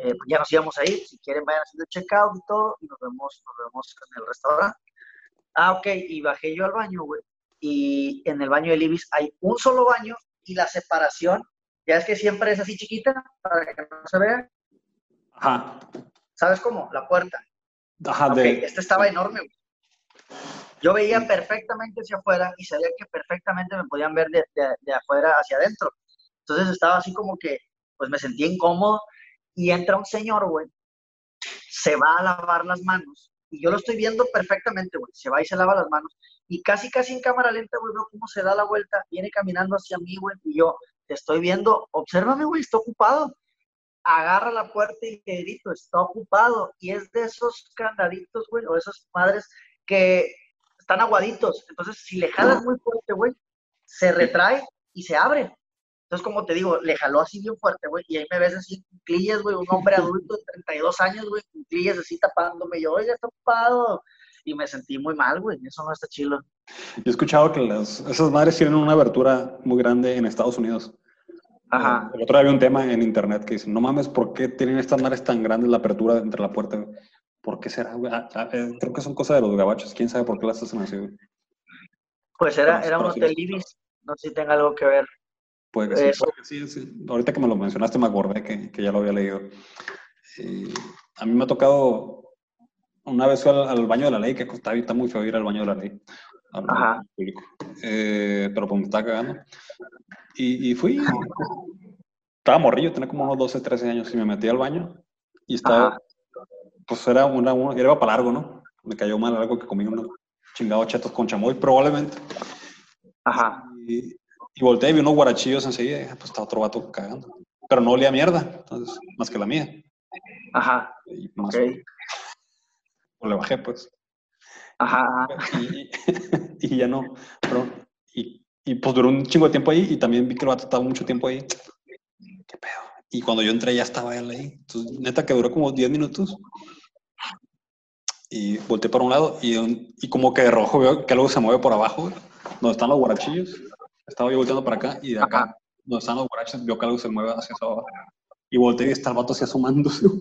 Speaker 2: eh, pues ya nos íbamos a ir, si quieren vayan haciendo el checkout y todo, y nos vemos, nos vemos en el restaurante. Ah, ok, y bajé yo al baño, güey, y en el baño del Ibis hay un solo baño y la separación, ya es que siempre es así chiquita, para que no se vea.
Speaker 3: Ajá.
Speaker 2: ¿Sabes cómo? La puerta.
Speaker 3: Ajá,
Speaker 2: Ok,
Speaker 3: de...
Speaker 2: este estaba enorme, güey. Yo veía perfectamente hacia afuera y sabía que perfectamente me podían ver de, de- de afuera hacia adentro. Entonces estaba así como que, pues me sentía incómodo y entra un señor, güey, se va a lavar las manos y yo lo estoy viendo perfectamente, güey, se va y se lava las manos y casi, casi en cámara lenta, güey, veo cómo se da la vuelta, viene caminando hacia mí, güey, y yo, te estoy viendo, obsérvame, güey, está ocupado. Agarra la puerta y le grito, está ocupado. Y es de esos candaditos, güey, o esas madres que están aguaditos. Entonces, si le jalas muy fuerte, güey, se retrae y se abre. Entonces, como te digo, le jaló así bien fuerte, güey, y ahí me ves así en güey, un hombre adulto de 32 años, güey, en así tapándome. Yo, oiga, está ocupado. Y me sentí muy mal, güey, eso no está chido.
Speaker 3: Yo he escuchado que las, esas madres tienen una abertura muy grande en Estados Unidos.
Speaker 2: Ajá.
Speaker 3: El otro día había un tema en internet que dice, no mames, ¿por qué tienen estas madres tan grandes la apertura entre la puerta? güey? ¿Por qué será? güey? Ah, ah, eh, creo que son cosas de los gabachos. ¿Quién sabe por qué las hacen así? güey?
Speaker 2: Pues era, era un hotel Ibis, no sé si tenga algo que ver.
Speaker 3: Puede que sí, puede que sí, sí. Ahorita que me lo mencionaste me acordé que, que ya lo había leído. Y a mí me ha tocado, una vez fui al, al baño de la ley, que está, está muy feo ir al baño de la ley. al
Speaker 2: Ajá.
Speaker 3: público. Eh, pero pues me estaba cagando. Y, y fui, estaba morrillo, tenía como unos 12, 13 años y me metí al baño y estaba,
Speaker 2: Ajá.
Speaker 3: pues era una, una- era para largo, ¿no? Me cayó mal algo que comí unos chingados chetos con chamoy, probablemente.
Speaker 2: Ajá.
Speaker 3: Y, y volteé y vi unos guarachillos enseguida y dije, pues está otro vato cagando. Pero no olía mierda, entonces, más que la mía.
Speaker 2: Ajá.
Speaker 3: Y más,
Speaker 2: Ok.
Speaker 3: o le bajé, pues.
Speaker 2: Ajá.
Speaker 3: Y, y ya no, pero, y, y pues duró un chingo de tiempo ahí y también vi que el vato estaba mucho tiempo ahí. ¿Qué pedo? Y cuando yo entré ya estaba él ahí. Entonces, neta que duró como 10 minutos. Y volteé para un lado y, y como que de rojo veo que algo se mueve por abajo, donde están los guarachillos. Estaba yo volteando para acá y de acá,
Speaker 2: Ajá.
Speaker 3: donde están los guarachos, veo que algo se mueve hacia abajo. Y volteé y está el vato así asomándose, güey.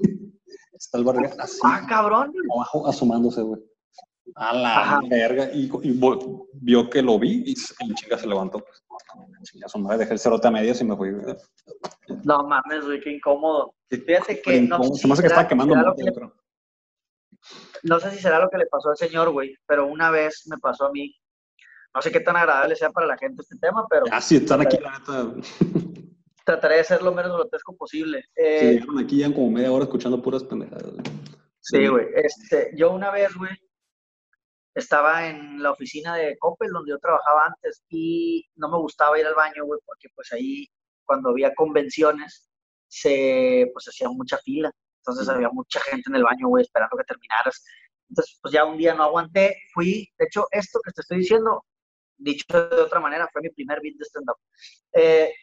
Speaker 3: Está el verga así
Speaker 2: Ah, cabrón.
Speaker 3: abajo asomándose, güey. A la
Speaker 2: Ajá.
Speaker 3: verga. Y, vio que lo vi y en chinga se levantó. Pues. Chinga su madre, dejé el cerote a medias y me fui. güey.
Speaker 2: No mames, güey, qué incómodo. Fíjate que no
Speaker 3: se me hace que estaba quemando moto,
Speaker 2: que no sé si será lo que le pasó al señor, güey, pero una vez me pasó a mí. No sé qué tan agradable sea para la gente este tema, pero
Speaker 3: Ya, si están aquí, la neta.
Speaker 2: trataré de ser lo menos grotesco posible.
Speaker 3: Si
Speaker 2: Eh,
Speaker 3: llegaron aquí, ya como media hora escuchando puras pendejadas. güey.
Speaker 2: Sí, güey. Este, yo una vez, güey, estaba en la oficina de Coppel, donde yo trabajaba antes, y no me gustaba ir al baño, güey, porque pues ahí, cuando había convenciones, se, pues hacía mucha fila. Entonces
Speaker 3: Sí.
Speaker 2: había mucha gente en el baño, güey, esperando que terminaras. Entonces, pues ya un día no aguanté, fui, de hecho, esto que te estoy diciendo, dicho de otra manera, fue mi primer beat de stand-up. Eh,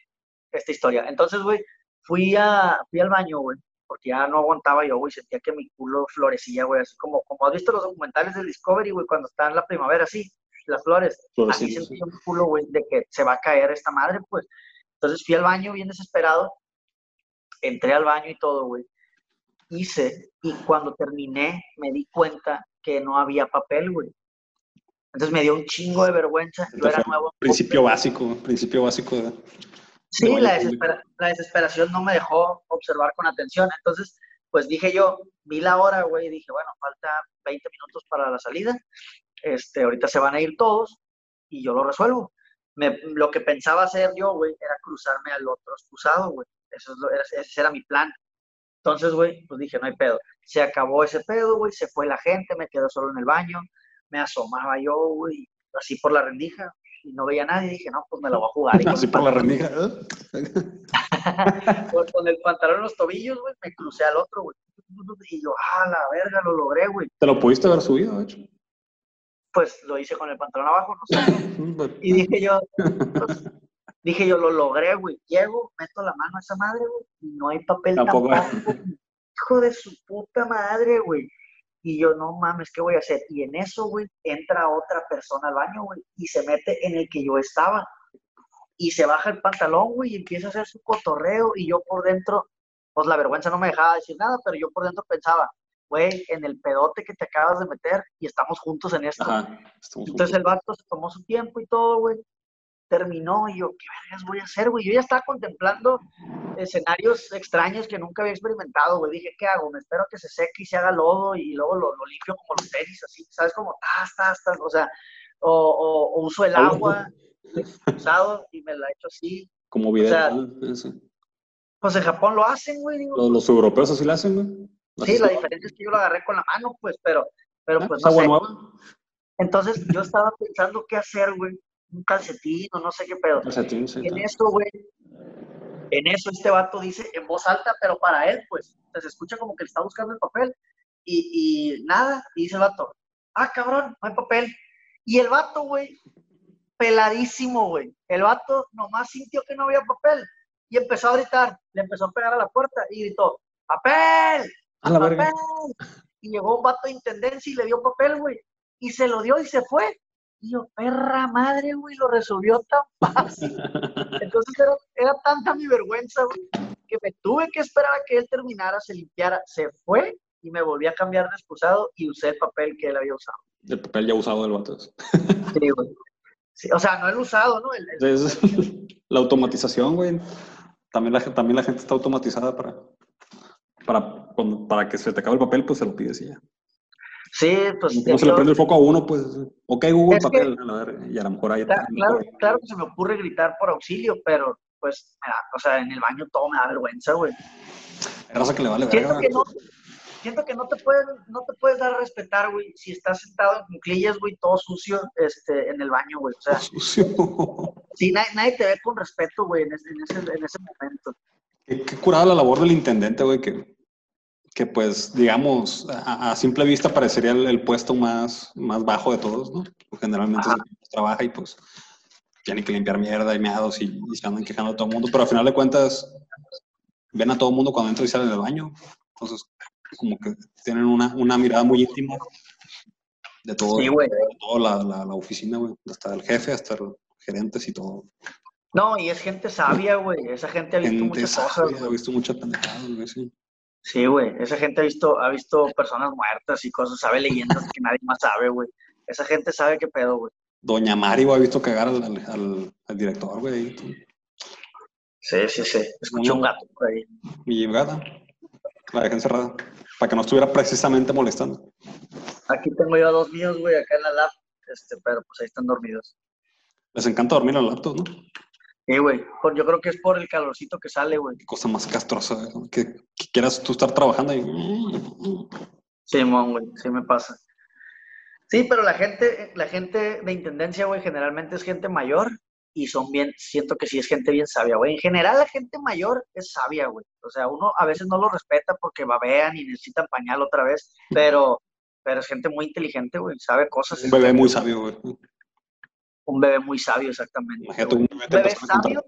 Speaker 2: esta historia. Entonces, güey, fui, a, fui al baño, güey, porque ya no aguantaba yo, güey, sentía que mi culo florecía, güey, así como, como has visto los documentales del Discovery, güey, cuando está en la primavera, así, las flores, así sentí
Speaker 3: sí.
Speaker 2: mi culo, güey, de que se va a caer esta madre, pues. Entonces fui al baño bien desesperado, entré al baño y todo, güey, hice, y cuando terminé me di cuenta que no había papel, güey. Entonces me dio un chingo de vergüenza, yo era nuevo.
Speaker 3: Principio básico, principio básico de.
Speaker 2: Sí,
Speaker 3: baño
Speaker 2: la, desespera- la desesperación no me dejó observar con atención. Entonces, pues dije yo, vi la hora, güey, y dije, bueno, falta 20 minutos para la salida. Este, ahorita se van a ir todos y yo lo resuelvo. Me- lo que pensaba hacer yo, güey, era cruzarme al otro excusado, güey. Eso es lo- ese era mi plan. Entonces, güey, pues dije, no hay pedo. Se acabó ese pedo, güey, se fue la gente, me quedé solo en el baño, me asomaba yo, güey, así por la rendija, y no veía a nadie. Dije, no, pues me la voy a jugar. Y
Speaker 3: Así por la rendija. ¿eh?
Speaker 2: con, con el pantalón en los tobillos, güey, me crucé al otro, güey. Y yo, ah, la verga, lo logré, güey.
Speaker 3: Te lo pudiste haber subido, de hecho.
Speaker 2: Pues lo hice con el pantalón abajo, no sé. Y dije yo, pues, dije yo, lo logré, güey. Llego, meto la mano a esa madre, güey, y no hay papel
Speaker 3: Tampoco.
Speaker 2: tampoco. Hijo de su puta madre, güey. Y yo, no mames, ¿qué voy a hacer? Y en eso, güey, entra otra persona al baño, güey, y se mete en el que yo estaba. Y se baja el pantalón, güey, y empieza a hacer su cotorreo, y yo por dentro, pues la vergüenza no me dejaba decir nada, pero yo por dentro pensaba, güey, en el pedote que te acabas de meter y estamos juntos en esto. Entonces el vato se tomó su tiempo y todo, güey. Terminó y yo, ¿qué vergas voy a hacer, güey? Yo ya estaba contemplando escenarios extraños que nunca había experimentado, güey. Dije, ¿qué hago? Me espero que se seque y se haga lodo y luego lo, limpio como los tenis, así, ¿sabes? Como, tas, tas, tas, o sea, o, uso el agua usado y me la echo así.
Speaker 3: Como video.
Speaker 2: pues en Japón lo hacen, güey.
Speaker 3: Los, europeos así lo hacen, güey.
Speaker 2: Sí, la diferencia es que yo lo agarré con la mano, pues, pero, pero ah, pues no sé. Entonces yo estaba pensando qué hacer, güey. Un calcetín o no sé qué pedo.
Speaker 3: Calcetín, sí,
Speaker 2: en esto, güey, en eso este vato dice en voz alta, pero para él, pues, se escucha como que le está buscando el papel. Y, y nada, y dice el vato, ah, cabrón, no hay papel. Y el vato, güey, peladísimo, güey. El vato nomás sintió que no había papel y empezó a gritar, le empezó a pegar a la puerta y gritó, ¡papel!
Speaker 3: A la verga.
Speaker 2: Y llegó un vato de intendencia y le dio papel, güey. Y se lo dio y se fue. Y yo, perra madre, güey, lo resolvió tan fácil. Entonces era, tanta mi vergüenza, güey, que me tuve que esperar a que él terminara, se limpiara, se fue y me volví a cambiar de excusado y usé el papel que él había usado.
Speaker 3: El papel ya usado del vato.
Speaker 2: Sí, güey. o sea, no el usado, ¿no?
Speaker 3: la automatización, güey. También la, también la gente está automatizada para, para, para que se te acabe el papel, pues se lo pides y ya.
Speaker 2: Sí, pues.
Speaker 3: No se le prende el foco a uno, pues. Ok, Google, papel, a ver, y a lo mejor ahí.
Speaker 2: Claro, claro, que se me ocurre gritar por auxilio, pero pues, o sea, en el baño todo me da vergüenza, güey.
Speaker 3: Raza que le vale
Speaker 2: siento que, no, siento que no te puedes, no te puedes dar a respetar, güey, si estás sentado en cuclillas, güey, todo sucio, este, en el baño, güey. O sea,
Speaker 3: sucio.
Speaker 2: Sí, nadie, te ve con respeto, güey, en ese, en ese, en ese momento.
Speaker 3: Qué, qué curada la labor del intendente, güey, que que pues, digamos, a, simple vista parecería el, puesto más, más bajo de todos, ¿no? Generalmente se trabaja y pues tiene que limpiar mierda y meados y, se andan quejando a todo el mundo, pero al final de cuentas ven a todo el mundo cuando entran y salen del baño. Entonces, como que tienen una, una mirada muy íntima de todo,
Speaker 2: sí,
Speaker 3: de toda la, la, oficina, güey, hasta el jefe, hasta los gerentes y todo.
Speaker 2: No, y es gente sabia, güey. Esa gente ha visto muchas cosas.
Speaker 3: Ha visto muchas pendejadas, güey, sí.
Speaker 2: Sí, güey, esa gente ha visto, ha visto personas muertas y cosas, sabe leyendas que nadie más sabe, güey. Esa gente sabe qué pedo, güey.
Speaker 3: Doña Mari, güey, ha visto cagar al, al, director, güey.
Speaker 2: Sí, sí, sí. Escuché un gato por ahí.
Speaker 3: Mi gata. La dejé encerrada. Para que no estuviera precisamente molestando.
Speaker 2: Aquí tengo yo a dos míos, güey, acá en la lab. Este, pero pues ahí están dormidos.
Speaker 3: Les encanta dormir en la laptop, ¿no?
Speaker 2: Sí, güey. Yo creo que es por el calorcito que sale, güey.
Speaker 3: cosa más castrosa, que, quieras tú estar trabajando y...
Speaker 2: Sí, güey. Sí me pasa. Sí, pero la gente, la gente de intendencia, güey, generalmente es gente mayor y son bien, siento que sí es gente bien sabia, güey. En general la gente mayor es sabia, güey. O sea, uno a veces no lo respeta porque babean y necesitan pañal otra vez, pero, pero es gente muy inteligente, güey. Sabe cosas.
Speaker 3: Un bebé muy sabio, güey.
Speaker 2: Un bebé muy sabio, exactamente. un bebé, sabio.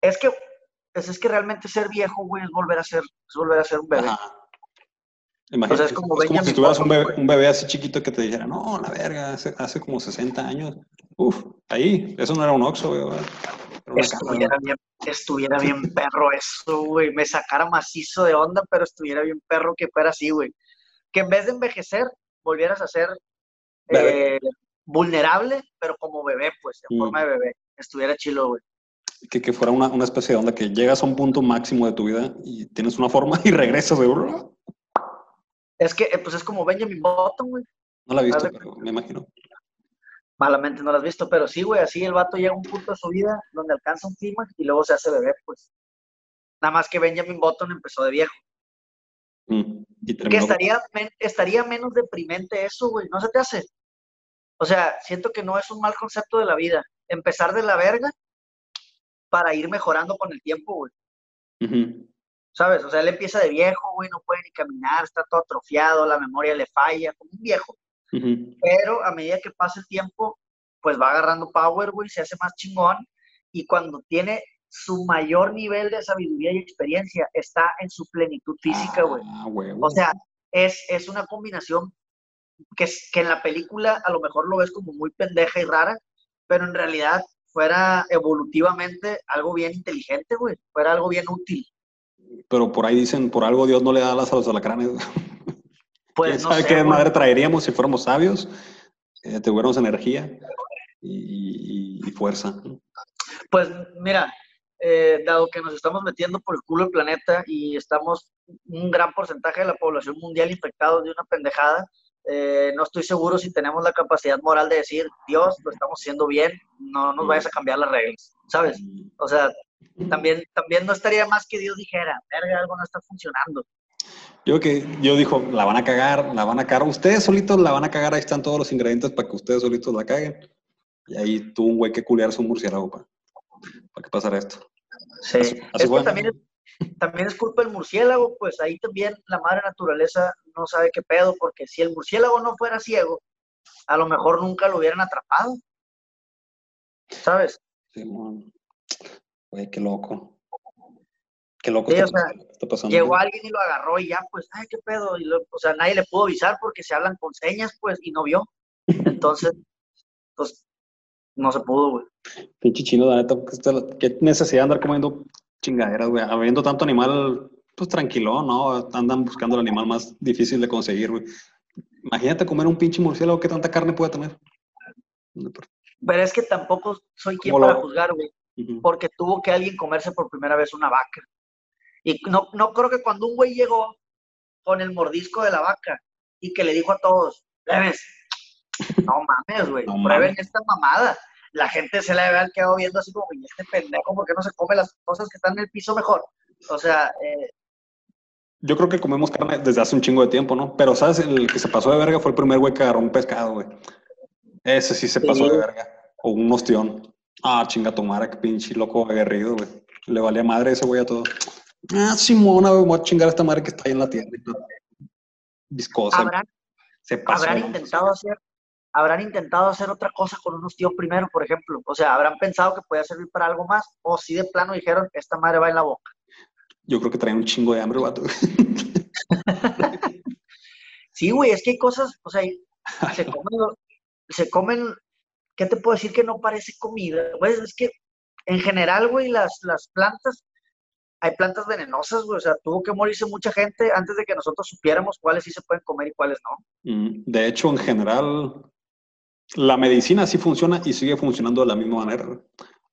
Speaker 2: Es que pues es, que realmente ser viejo, güey, es volver a ser, es volver a ser un bebé.
Speaker 3: Imagínate, o sea, es como, si tuvieras un bebé, un bebé, así chiquito que te dijera, no, la verga, hace, hace como 60 años. Uf, ahí, eso no era un oxo, güey.
Speaker 2: Estuviera bien, estuviera bien perro eso, güey. Me sacara macizo de onda, pero estuviera bien perro que fuera así, güey. Que en vez de envejecer, volvieras a ser eh, vulnerable, pero como bebé, pues, en forma de bebé. Estuviera chilo, güey.
Speaker 3: Que, que fuera una, una, especie de onda que llegas a un punto máximo de tu vida y tienes una forma y regresas de
Speaker 2: Es que, eh, pues es como Benjamin Button, güey.
Speaker 3: No la he visto, pero me imagino.
Speaker 2: Malamente no la has visto, pero sí, güey, así el vato llega a un punto de su vida donde alcanza un clima y luego se hace bebé, pues. Nada más que Benjamin Button empezó de viejo.
Speaker 3: Mm,
Speaker 2: que estaría, estaría menos deprimente eso, güey, ¿no se te hace? O sea, siento que no es un mal concepto de la vida. Empezar de la verga para ir mejorando con el tiempo, güey. ¿Sabes? O sea, él empieza de viejo, güey, no puede ni caminar, está todo atrofiado, la memoria le falla, como un viejo. Pero a medida que pasa el tiempo, pues va agarrando power, güey, se hace más chingón. Y cuando tiene su mayor nivel de sabiduría y experiencia, está en su plenitud física, güey.
Speaker 3: Ah,
Speaker 2: o sea, es, es una combinación que, que en la película a lo mejor lo ves como muy pendeja y rara, pero en realidad fuera evolutivamente algo bien inteligente, güey, fuera algo bien útil.
Speaker 3: pero por ahí dicen, por algo Dios no le da alas a los alacranes.
Speaker 2: Pues
Speaker 3: ¿Quién
Speaker 2: no
Speaker 3: sabe
Speaker 2: sé,
Speaker 3: qué
Speaker 2: güey.
Speaker 3: madre traeríamos si fuéramos sabios? Eh, tuviéramos energía y, y- y fuerza.
Speaker 2: Pues mira, eh, dado que nos estamos metiendo por el culo del planeta y estamos un gran porcentaje de la población mundial infectados de una pendejada, eh, no estoy seguro si tenemos la capacidad moral de decir, Dios, lo estamos haciendo bien, no nos vayas a cambiar las reglas, ¿sabes? O sea, también, también no estaría más que Dios dijera, verga, algo no está funcionando.
Speaker 3: Yo que yo dijo, la van a cagar, la van a cagar. Ustedes solitos la van a cagar, ahí están todos los ingredientes para que ustedes solitos la caguen. Y ahí tuvo un güey que culear su murciélago para, para que pasara esto.
Speaker 2: Sí.
Speaker 3: Así- así
Speaker 2: es que
Speaker 3: fue.
Speaker 2: también es, también es culpa del murciélago, pues ahí también la madre naturaleza no sabe qué pedo, porque si el murciélago no fuera ciego, a lo mejor nunca lo hubieran atrapado. ¿Sabes?
Speaker 3: Simón. Güey, qué loco. Qué loco
Speaker 2: Sí,
Speaker 3: está,
Speaker 2: o sea,
Speaker 3: pasando- está pasando.
Speaker 2: Llegó alguien y lo agarró y ya, pues, ay, qué pedo. Y lo- o sea, nadie le pudo avisar porque se hablan con señas, pues, y no vio. Entonces, pues, no se pudo, güey.
Speaker 3: Pinche chino, la neta, qué necesidad de andar comiendo chingaderas, güey. Habiendo tanto animal, pues tranquilo, ¿no? Andan buscando el animal más difícil de conseguir, güey. Imagínate comer un pinche murciélago, ¿qué tanta carne puede tener?
Speaker 2: Pero es que tampoco soy quien
Speaker 3: ¿Cómo lo-
Speaker 2: para juzgar, güey. Porque tuvo que alguien comerse por primera vez una vaca. Y no, no creo que cuando un güey llegó con el mordisco de la vaca y que le dijo a todos, bebes, no mames, güey,
Speaker 3: No
Speaker 2: prueben
Speaker 3: mames.
Speaker 2: esta mamada. La gente se debe haber quedado viendo así como, y este pendejo, ¿por qué no se come las cosas que están en el piso mejor? O sea, eh,
Speaker 3: Yo creo que comemos carne desde hace un chingo de tiempo, ¿no? Pero, ¿sabes? El que se pasó de verga fue el primer güey que agarró un pescado, güey. Ese sí se
Speaker 2: Sí.
Speaker 3: pasó de verga. O un ostión. Ah, chinga tu madre, qué pinche loco aguerrido, güey. Le valía madre ese güey a todo. Ah, Simona, güey, voy a chingar a esta madre que está ahí en la todo. Viscosa.
Speaker 2: habrán,
Speaker 3: se pasó.
Speaker 2: habrán intentado hacer habrán intentado hacer otra cosa con unos tíos primero, por ejemplo. O sea, habrán pensado que podía servir para algo más, o si de plano dijeron, esta madre va en la boca.
Speaker 3: Yo creo que traía un chingo de hambre, vato.
Speaker 2: Sí, güey, es que hay cosas, o sea, se comen, se comen, ¿qué te puedo decir que no parece comida? Es que en general, güey, las, las plantas, hay plantas venenosas, güey, o sea, tuvo que morirse mucha gente antes de que nosotros supiéramos cuáles sí se pueden comer y cuáles no.
Speaker 3: Mm, De hecho, en general, la medicina sí funciona y sigue funcionando de la misma manera.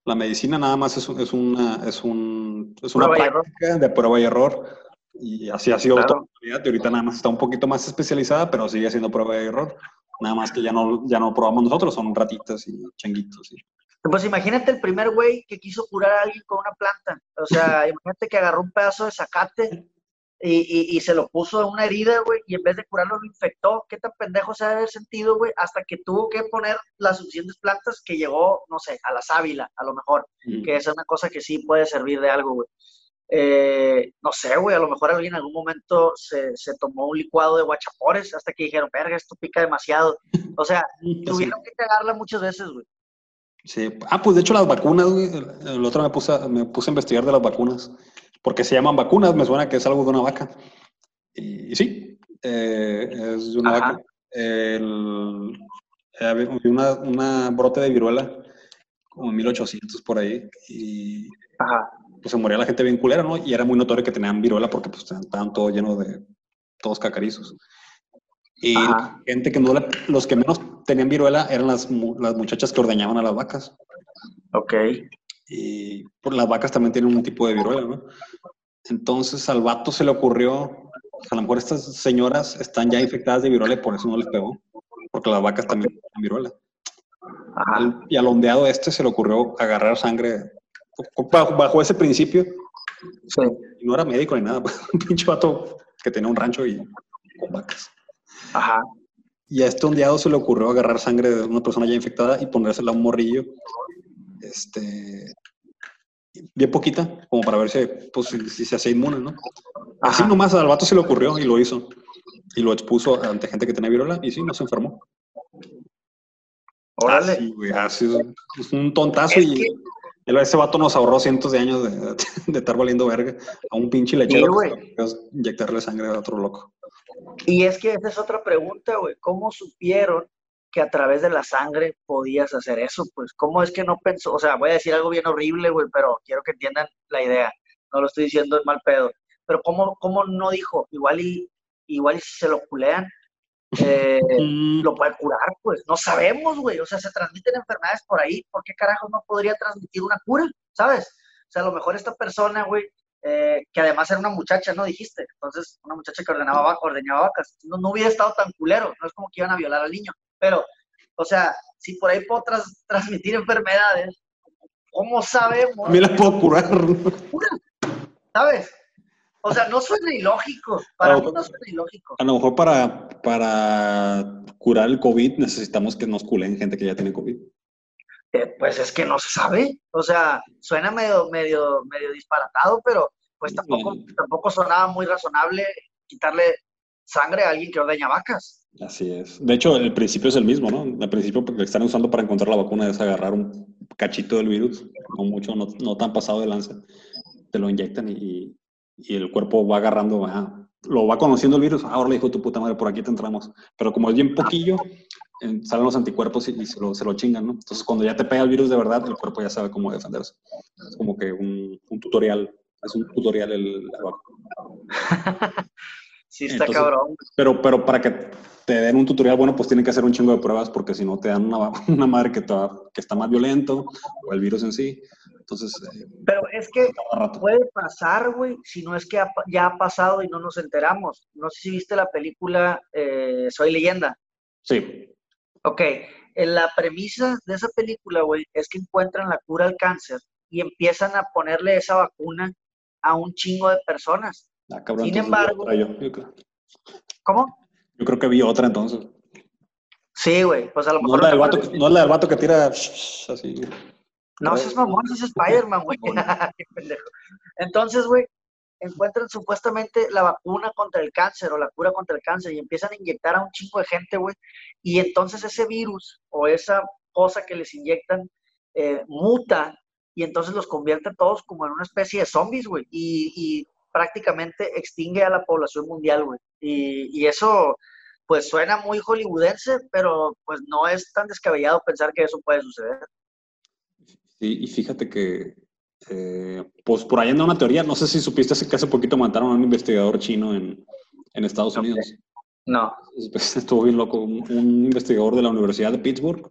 Speaker 3: La medicina nada más es, es una, es un, es una práctica de prueba y error. Y así ha sido
Speaker 2: Claro.
Speaker 3: toda la vida. Y ahorita nada más está un poquito más especializada, pero sigue siendo prueba y error. Nada más que ya no, ya no probamos nosotros, son ratitas y changuitos. y-
Speaker 2: Pues imagínate el primer güey que quiso curar a alguien con una planta. O sea, imagínate que agarró un pedazo de zacate y, y- y se lo puso en una herida, güey, y en vez de curarlo lo infectó. ¿Qué tan pendejo se ha de haber sentido, güey? Hasta que tuvo que poner las suficientes plantas que llegó, no sé, a la sábila, a lo mejor. que esa es una cosa que sí puede servir de algo, güey. Eh, no sé, güey, a lo mejor alguien en algún momento se, se tomó un licuado de guachapores hasta que dijeron, verga, esto pica demasiado. O sea, tuvieron que cagarla muchas veces, güey.
Speaker 3: Sí. Ah, pues de hecho las vacunas, güey. El, el otro me puse, me puse a investigar de las vacunas. Porque se llaman vacunas, me suena que es algo de una vaca. Y, y sí, eh, es de una
Speaker 2: Ajá.
Speaker 3: vaca. El, eh, una, una brote de viruela, como en 1800 por ahí. Y
Speaker 2: Ajá.
Speaker 3: pues se moría la gente bien culera, ¿no? Y era muy notorio que tenían viruela porque pues estaban todos llenos de todos cacarizos. Y
Speaker 2: Ajá.
Speaker 3: gente que no, los que menos tenían viruela eran las, las muchachas que ordeñaban a las vacas.
Speaker 2: Ok.
Speaker 3: Y por las vacas también tienen un tipo de viruela, ¿no? Entonces al vato se le ocurrió, a lo mejor estas señoras están ya infectadas de viruela y por eso no les pegó, porque las vacas también tienen viruela. Al- y al ondeado este se le ocurrió agarrar sangre bajo, bajo ese principio.
Speaker 2: Sí.
Speaker 3: Y no era médico ni nada, un pinche vato que tenía un rancho y con vacas.
Speaker 2: Ajá.
Speaker 3: Y a este ondeado se le ocurrió agarrar sangre de una persona ya infectada y ponérsela a un morrillo. Este. Bien poquita, como para ver si, pues, si, se hacía inmune, ¿no? Así
Speaker 2: Ajá.
Speaker 3: nomás al vato se le ocurrió y lo hizo. Y lo expuso ante gente que tenía viruela y sí, no se enfermó.
Speaker 2: Órale.
Speaker 3: Así, güey, así es, un tontazo
Speaker 2: Es
Speaker 3: y
Speaker 2: que-
Speaker 3: ese vato nos ahorró cientos de años de, de estar valiendo verga a un pinche lechero
Speaker 2: Sí,
Speaker 3: que inyectarle sangre a otro loco.
Speaker 2: Y es que esa es otra pregunta, güey. ¿Cómo supieron que a través de la sangre podías hacer eso? Pues, ¿cómo es que no pensó? O sea, voy a decir algo bien horrible, güey, pero quiero que entiendan la idea. No lo estoy diciendo en mal pedo. pero ¿cómo, cómo no dijo? Igual y, igual y si se lo culean, eh, lo puede curar, pues. No sabemos, güey. O sea, se transmiten enfermedades por ahí. ¿Por qué carajo no podría transmitir una cura? ¿Sabes? O sea, a lo mejor esta persona, güey, eh, que además era una muchacha, ¿no? Dijiste. Entonces, una muchacha que ordenaba, ordeñaba vacas. No, no hubiera estado tan culero. No es como que iban a violar al niño. Pero, o sea, si por ahí puedo tras- transmitir enfermedades, ¿cómo sabemos?
Speaker 3: También la puedo curar.
Speaker 2: ¿Sabes? O sea, no suena ilógico. Para
Speaker 3: Ah,
Speaker 2: mí no suena ilógico.
Speaker 3: A lo mejor para, para curar el COVID necesitamos que nos culen gente que ya tiene COVID.
Speaker 2: Eh, pues es que no se sabe. O sea, suena medio, medio, medio disparatado, pero pues tampoco, tampoco sonaba muy razonable quitarle sangre a alguien que ordeña vacas.
Speaker 3: Así es. De hecho, el principio es el mismo, ¿no? El principio que están usando para encontrar la vacuna es agarrar un cachito del virus, no mucho, no, no tan pasado de lanza, te lo inyectan y, y el cuerpo va agarrando, lo va conociendo el virus, ahora le dijo tu puta madre, por aquí te entramos. Pero como es bien poquillo, eh, salen los anticuerpos y, y se, lo, se lo chingan, ¿no? Entonces, cuando ya te pega el virus de verdad, el cuerpo ya sabe cómo defenderse. Es como que un, un tutorial, es un tutorial el, vacuna.
Speaker 2: Sí, está
Speaker 3: Entonces-
Speaker 2: cabrón.
Speaker 3: Pero, pero para que te den un tutorial bueno, pues tienen que hacer un chingo de pruebas porque si no te dan una, una madre que, va- que está más violento o el virus en sí. Entonces, eh,
Speaker 2: Pero es que puede pasar, güey, si no es que ha ya ha pasado y no nos enteramos. No sé si viste la película eh, Soy leyenda.
Speaker 3: Sí,
Speaker 2: Ok, la premisa de esa película, güey, es que encuentran la cura al cáncer y empiezan a ponerle esa vacuna a un chingo de personas.
Speaker 3: Ah, cabrón,
Speaker 2: Sin embargo-
Speaker 3: otra yo, yo creo,
Speaker 2: ¿Cómo?
Speaker 3: yo creo que vi otra entonces.
Speaker 2: Sí, güey, pues a lo
Speaker 3: No
Speaker 2: mejor...
Speaker 3: la
Speaker 2: no
Speaker 3: del vato, es la del vato que tira así.
Speaker 2: No, ese es mamón, ese es Spider-Man, güey. Entonces, güey, encuentran supuestamente la vacuna contra el cáncer o la cura contra el cáncer y empiezan a inyectar a un chingo de gente, güey. Y entonces ese virus o esa cosa que les inyectan eh, muta y entonces los convierte a todos como en una especie de zombies, güey. Y, y prácticamente extingue a la población mundial, güey. Y, y eso, pues suena muy hollywoodense, pero pues no es tan descabellado pensar que eso puede suceder.
Speaker 3: Y, y fíjate que, eh, pues por ahí anda una teoría. No sé si supiste que hace poquito mataron a un investigador chino en, en Estados. Unidos.
Speaker 2: No.
Speaker 3: Pues, Estuvo bien loco. Un, un investigador de la Universidad de Pittsburgh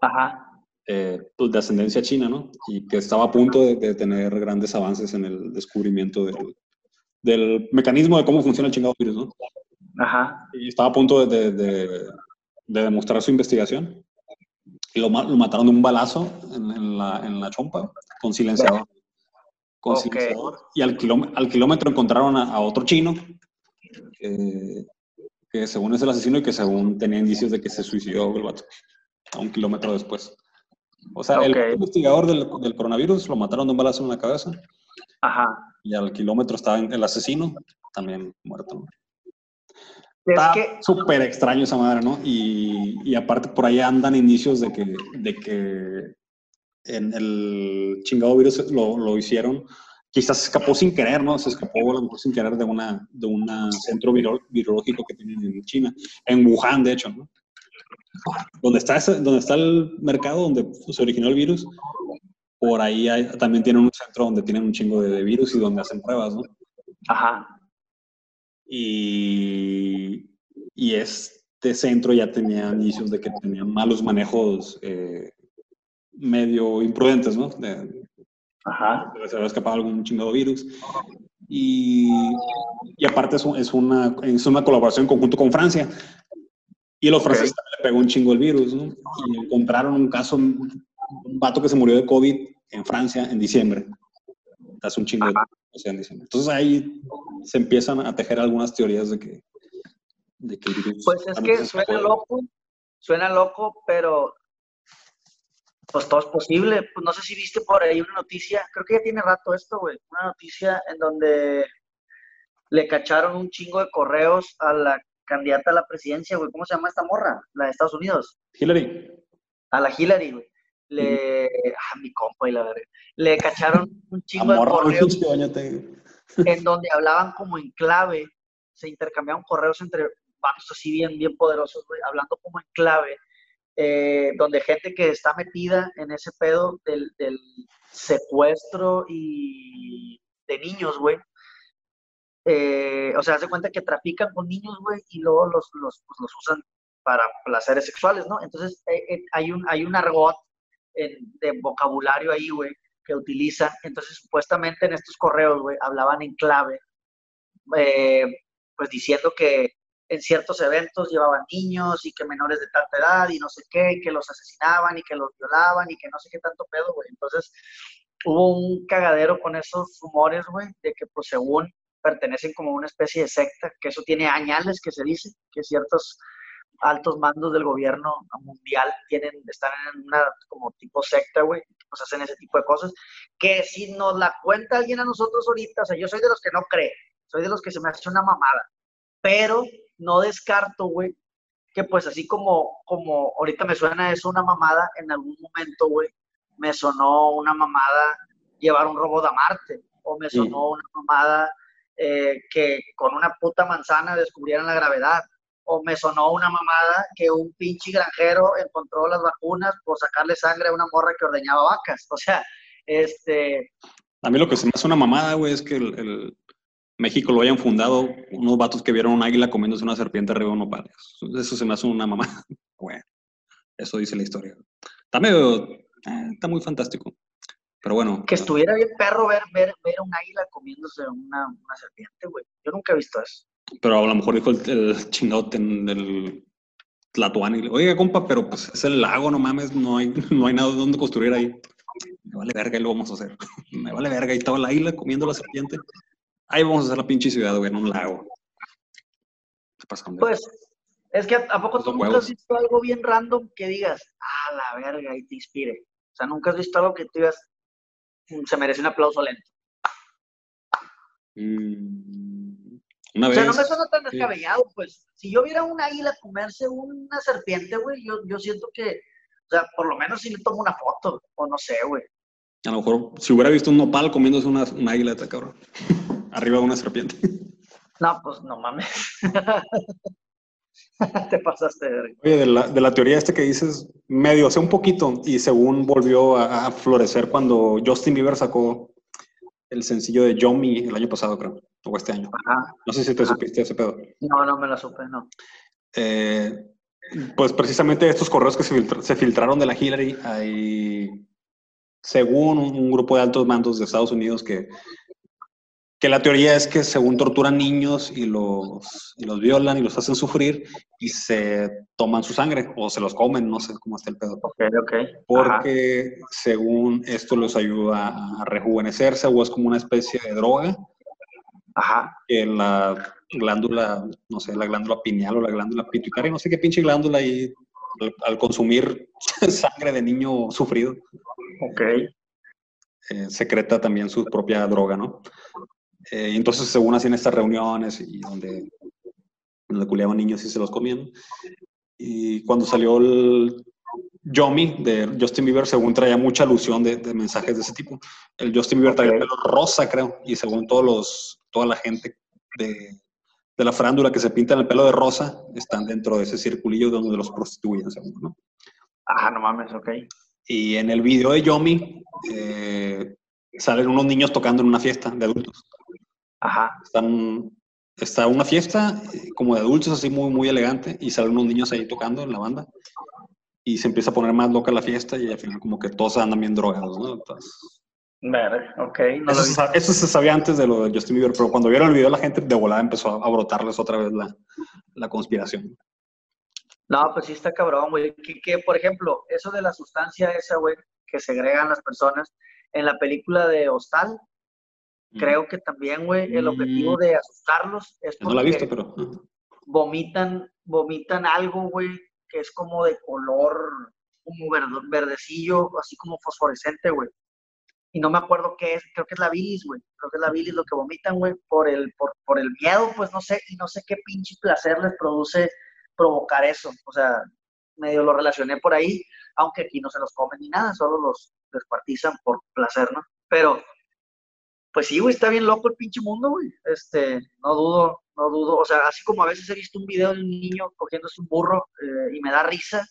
Speaker 2: Ajá.
Speaker 3: eh, pues, de ascendencia china, ¿no? Y que estaba a punto de, de tener grandes avances en el descubrimiento del, del mecanismo de cómo funciona el chingado virus, ¿no?
Speaker 2: Ajá.
Speaker 3: Y estaba a punto de, de- de- de demostrar su investigación. Y lo, ma- lo mataron de un balazo en, en la, en la chompa con silenciador. Con silenciador. Y al, kilómetro, al kilómetro encontraron a, a otro chino que, que según es el asesino y que según tenía indicios de que se suicidó el vato a un kilómetro después. O sea, el investigador del, del coronavirus lo mataron de un balazo en la cabeza
Speaker 2: Ajá.
Speaker 3: y al kilómetro estaba el asesino también muerto. Está
Speaker 2: que,
Speaker 3: súper extraño esa madre, ¿no? Y, y aparte por ahí andan indicios de que, de que en el chingado virus lo, lo hicieron. Quizás se escapó sin querer, ¿no? Se escapó a lo mejor sin querer de una de un centro viro- virológico que tienen en China, en Wuhan, de hecho, ¿no? Donde está, ese- donde está el mercado donde se originó el virus, por ahí hay- también tienen un centro donde tienen un chingo de, de virus y donde hacen pruebas, ¿no?
Speaker 2: ajá.
Speaker 3: Y, y este centro ya tenía indicios de que tenían malos manejos eh, medio imprudentes, ¿no? De,
Speaker 2: Ajá.
Speaker 3: de se había escapado algún chingado virus. Y, y aparte es, un- es una, es una colaboración en conjunto con Francia. Y los franceses también le pegó un chingo el virus, ¿no? Y encontraron un caso, un vato que se murió de COVID en Francia en diciembre. Hace un chingo de
Speaker 2: Ajá.
Speaker 3: o sea, en diciembre. Entonces ahí se empiezan a tejer algunas teorías de que, de que el virus
Speaker 2: Pues es que suena loco, suena loco, pero pues todo es posible. Pues no sé si viste por ahí una noticia, creo que ya tiene rato esto, güey, una noticia en donde le cacharon un chingo de correos a la candidata a la presidencia, güey. ¿Cómo se llama esta morra? La de Estados Unidos.
Speaker 3: Hillary.
Speaker 2: A la Hillary, güey. Le, ah, mi compa y la verga. Le cacharon un chingo de correos
Speaker 3: bañate.
Speaker 2: en donde hablaban como en clave, se intercambiaban correos entre vatos así bien, bien poderosos, güey, hablando como en clave, eh, donde gente que está metida en ese pedo del, del secuestro y de niños, güey, eh, o sea, hace cuenta que trafican con niños, güey, y luego los, los, pues, los usan para placeres sexuales, ¿no? Entonces, eh, eh, hay, un, hay un argot de vocabulario ahí, güey, que utiliza. Entonces, supuestamente en estos correos, güey, hablaban en clave, pues diciendo que en ciertos eventos llevaban niños y que menores de tanta edad y no sé qué, y que los asesinaban y que los violaban y que no sé qué tanto pedo, güey. Entonces, hubo un cagadero con esos rumores, güey, de que pues según pertenecen como una especie de secta, que eso tiene añales que se dice, que ciertos altos mandos del gobierno mundial tienen, están en una como tipo secta, güey, pues hacen ese tipo de cosas, que si nos la cuenta alguien a nosotros ahorita, o sea, yo soy de los que no cree, soy de los que se me hace una mamada, pero no descarto, güey, que pues así como, como ahorita me suena eso una mamada, en algún momento, güey, me sonó una mamada llevar un robot a Marte, o me sonó una mamada eh, que con una puta manzana descubrieran la gravedad, o me sonó una mamada que un pinche granjero encontró las vacunas por sacarle sangre a una morra que ordeñaba vacas, o sea, este...
Speaker 3: A mí lo que se me hace una mamada, güey, es que el, México lo hayan fundado unos vatos que vieron un águila comiéndose una serpiente arriba de palos. Eso se me hace una mamada. Bueno, eso dice la historia. Está medio eh, está muy fantástico. Pero bueno.
Speaker 2: Que estuviera bien perro ver, ver, ver un águila comiéndose una, una serpiente, güey. Yo nunca he visto eso.
Speaker 3: Pero a lo mejor dijo el, el chingote del Tlatuani. Oiga, compa, pero pues es el lago, no mames, no hay, no hay nada donde construir ahí. Me vale verga y lo vamos a hacer. Me vale verga. Ahí estaba la águila comiendo la serpiente. Ahí vamos a hacer la pinche ciudad, güey, en un lago.
Speaker 2: Pues, es que ¿a poco tú nunca has visto algo bien random que digas, ah, la verga, y te inspire? O sea, nunca has visto algo que te digas, mm, se merece un aplauso lento.
Speaker 3: Mm,
Speaker 2: una o sea, no me suena tan descabellado, pues. Si yo viera un águila comerse una serpiente, güey, yo, yo siento que, o sea, por lo menos si le tomo una foto, o no sé, güey.
Speaker 3: A lo mejor, si hubiera visto un nopal comiéndose una, una águila, cabrón. Arriba de una serpiente.
Speaker 2: No, pues no mames. Te pasaste.
Speaker 3: Oye, de la, de la, teoría este que dices, medio, sé un poquito, y según volvió a, florecer cuando Justin Bieber sacó el sencillo de Yomi el año pasado, creo, o este año. No sé si te supiste ese pedo.
Speaker 2: No, no me lo supe, no.
Speaker 3: Eh, pues precisamente estos correos que se, se filtraron de la Hillary, hay, según un grupo de altos mandos de Estados Unidos que que la teoría es que según torturan niños y los, los violan y los hacen sufrir y se toman su sangre o se los comen, no sé cómo está el pedo.
Speaker 2: Ok, ok.
Speaker 3: Porque según esto los ayuda a rejuvenecerse o es como una especie de droga.
Speaker 2: Ajá.
Speaker 3: Que la glándula, no sé, la glándula pineal o la glándula pituitaria, no sé qué pinche glándula ahí al, consumir sangre de niño sufrido.
Speaker 2: Ok.
Speaker 3: Eh, secreta también su propia droga, ¿no? Eh, entonces, según hacían estas reuniones y donde, donde culeaban niños y se los comían. Y cuando salió el Yomi de Justin Bieber, según traía mucha alusión de, mensajes de ese tipo. El Justin Bieber traía el pelo rosa, creo, y según todos los, toda la gente de, de la farándula que se pinta en el pelo de rosa, están dentro de ese circulillo donde los prostituyen, según, ¿no?
Speaker 2: Ah, no mames, ok.
Speaker 3: Y en el video de Yomi eh, salen unos niños tocando en una fiesta de adultos.
Speaker 2: Ajá.
Speaker 3: Están, está una fiesta como de adultos, así muy, muy elegante, y salen unos niños ahí tocando en la banda. Y se empieza a poner más loca la fiesta y al final como que todos andan bien drogados, ¿no? Entonces,
Speaker 2: ok.
Speaker 3: eso, se, sabía antes de lo de Justin Bieber, pero cuando vieron el video la gente de volada empezó a brotarles otra vez la, la conspiración.
Speaker 2: No, pues sí está cabrón, güey. Que, que, por ejemplo, eso de la sustancia esa, güey, que segregan las personas, en la película de Hostal, Creo que también, güey, el objetivo mm. de asustarlos es
Speaker 3: porque no la he visto, pero...
Speaker 2: vomitan, vomitan algo, güey, que es como de color como verdecillo, así como fosforescente, güey. Y no me acuerdo qué es, creo que es la bilis, güey. Creo que es la bilis lo que vomitan, güey, por el, por, por el miedo, pues no sé, y no sé qué pinche placer les produce provocar eso. O sea, medio lo relacioné por ahí, aunque aquí no se los comen ni nada, solo los descuartizan por placer, ¿no? Pero pues sí, güey, está bien loco el pinche mundo, güey. Este, no dudo, no dudo. O sea, así como a veces he visto un video de un niño cogiéndose un burro eh, y me da risa,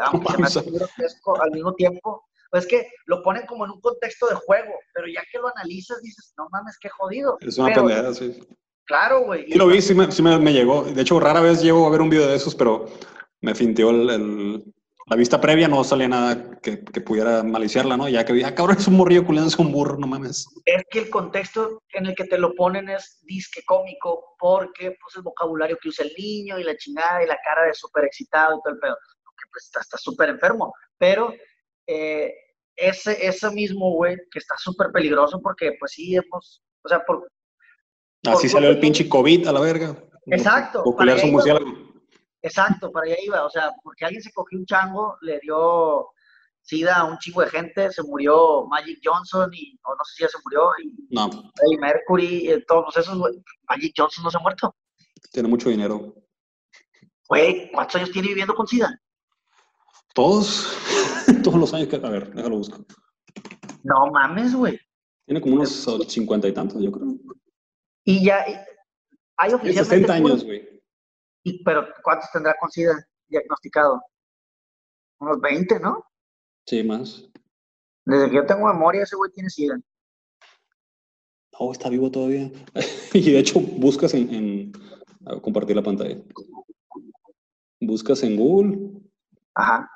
Speaker 2: aunque se me hace grotesco al mismo tiempo. Pues es que lo ponen como en un contexto de juego, pero ya que lo analizas dices, no mames, qué jodido.
Speaker 3: Es una pendejada, sí.
Speaker 2: Claro, güey.
Speaker 3: Sí lo vi, sí, me, sí me, me llegó. De hecho, rara vez llego a ver un video de esos, pero me fintió el, el- la vista previa, no salía nada que, que pudiera maliciarla, ¿no? Ya que vi, ah, cabrón, es un morrillo culiándose un burro, no mames.
Speaker 2: Es que el contexto en el que te lo ponen es disque cómico, porque pues el vocabulario que usa el niño y la chingada y la cara de súper excitado y todo el pedo. Porque pues está súper enfermo. Pero eh, ese, ese mismo güey que está súper peligroso porque pues sí hemos, o sea, por,
Speaker 3: Así
Speaker 2: Por-
Speaker 3: salió el pinche COVID a la verga.
Speaker 2: Exacto, para allá
Speaker 3: murciélago.
Speaker 2: Exacto, para allá iba. O sea, porque alguien se cogió un chango, le dio sida a un chingo de gente, se murió Magic Johnson, y, o no sé si ya se murió, y
Speaker 3: No,
Speaker 2: Freddie Mercury, y todos esos, güey. Magic Johnson no se ha muerto.
Speaker 3: tiene mucho dinero.
Speaker 2: Güey, ¿cuántos años tiene viviendo con sida?
Speaker 3: Todos, todos los años que... A ver, déjalo busco.
Speaker 2: No mames, güey.
Speaker 3: Tiene como unos cincuenta y tantos, yo creo.
Speaker 2: Y ya, y- hay oficialmente...
Speaker 3: 60 años, güey.
Speaker 2: Y- pero ¿cuántos tendrá con sida diagnosticado? Unos 20, ¿no?
Speaker 3: Sí, más.
Speaker 2: Desde que yo tengo memoria, ese güey tiene sida.
Speaker 3: Oh, está vivo todavía. y de hecho, buscas en, en- a ver, compartir la pantalla. Buscas en Google
Speaker 2: Ajá.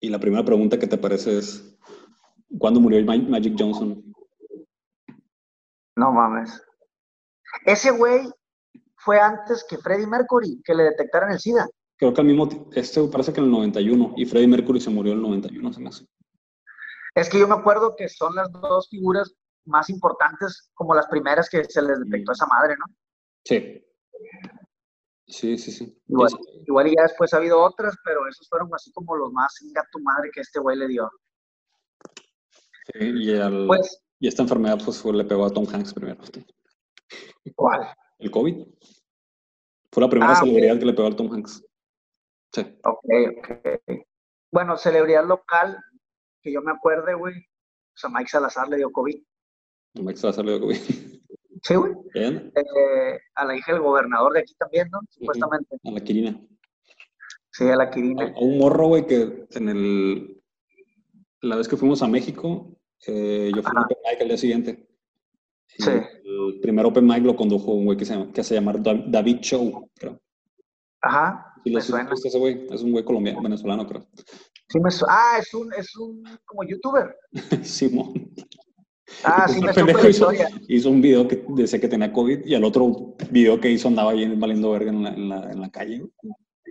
Speaker 3: y la primera pregunta que te aparece es ¿Cuándo murió Ma- Magic Johnson?
Speaker 2: No mames. Ese güey fue antes que Freddie Mercury, que le detectaran el SIDA.
Speaker 3: Creo que al mismo este parece que en el 91 y Freddie Mercury se murió en el 91, se me hace.
Speaker 2: Es que yo me acuerdo que son las dos figuras más importantes, como las primeras que se les detectó a esa madre, ¿no?
Speaker 3: Sí. Sí, sí, sí.
Speaker 2: Igual, igual y ya después ha habido otras, pero esos fueron así como los más tu madre que este güey le dio.
Speaker 3: sí, y, al-
Speaker 2: Pues,
Speaker 3: y esta enfermedad pues le pegó a Tom Hanks primero.
Speaker 2: ¿cuál?
Speaker 3: El COVID. Fue la primera
Speaker 2: Ah,
Speaker 3: celebridad que le pegó al Tom Hanks. Sí.
Speaker 2: Ok, ok. Bueno, celebridad local, que yo me acuerde, güey. O sea, Mike Salazar le dio COVID.
Speaker 3: Mike Salazar le dio COVID.
Speaker 2: Sí, güey.
Speaker 3: Bien.
Speaker 2: Eh, a la hija del gobernador de aquí también, ¿no? Supuestamente.
Speaker 3: A la Quirina.
Speaker 2: Sí, a la Quirina.
Speaker 3: a un morro, güey, que en el... La vez que fuimos a México, eh, yo fui a mic al día siguiente. Y
Speaker 2: Sí.
Speaker 3: El primer open mic lo condujo un güey que se, que se llama Da- David Show, creo.
Speaker 2: Ajá, me
Speaker 3: lo ese güey. Es un güey colombiano, venezolano, creo.
Speaker 2: Sí me ah, es un, es un como youtuber.
Speaker 3: Simón.
Speaker 2: Ah, sí
Speaker 3: El
Speaker 2: me
Speaker 3: hizo, hizo un video que decía que tenía COVID y al otro video que hizo andaba ahí valiendo verga en la, en la, en la calle.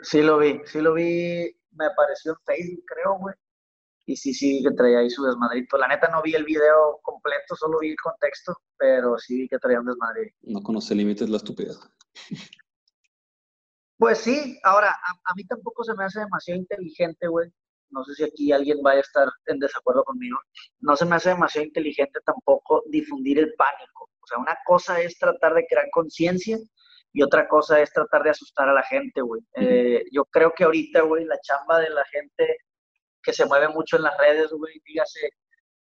Speaker 2: Sí lo vi, sí lo vi, me apareció en Facebook, creo, güey. Y sí, sí, que traía ahí su desmadrito. La neta no vi el video completo, solo vi el contexto, pero sí vi que traía un desmadre.
Speaker 3: No conoce límites la estupidez.
Speaker 2: Pues sí, ahora, a, a mí tampoco se me hace demasiado inteligente, güey. No sé si aquí alguien vaya a estar en desacuerdo conmigo. No se me hace demasiado inteligente tampoco difundir el pánico. O sea, una cosa es tratar de crear conciencia y otra cosa es tratar de asustar a la gente, güey. Eh, yo creo que ahorita, güey, la chamba de la gente que se mueve mucho en las redes, güey, dígase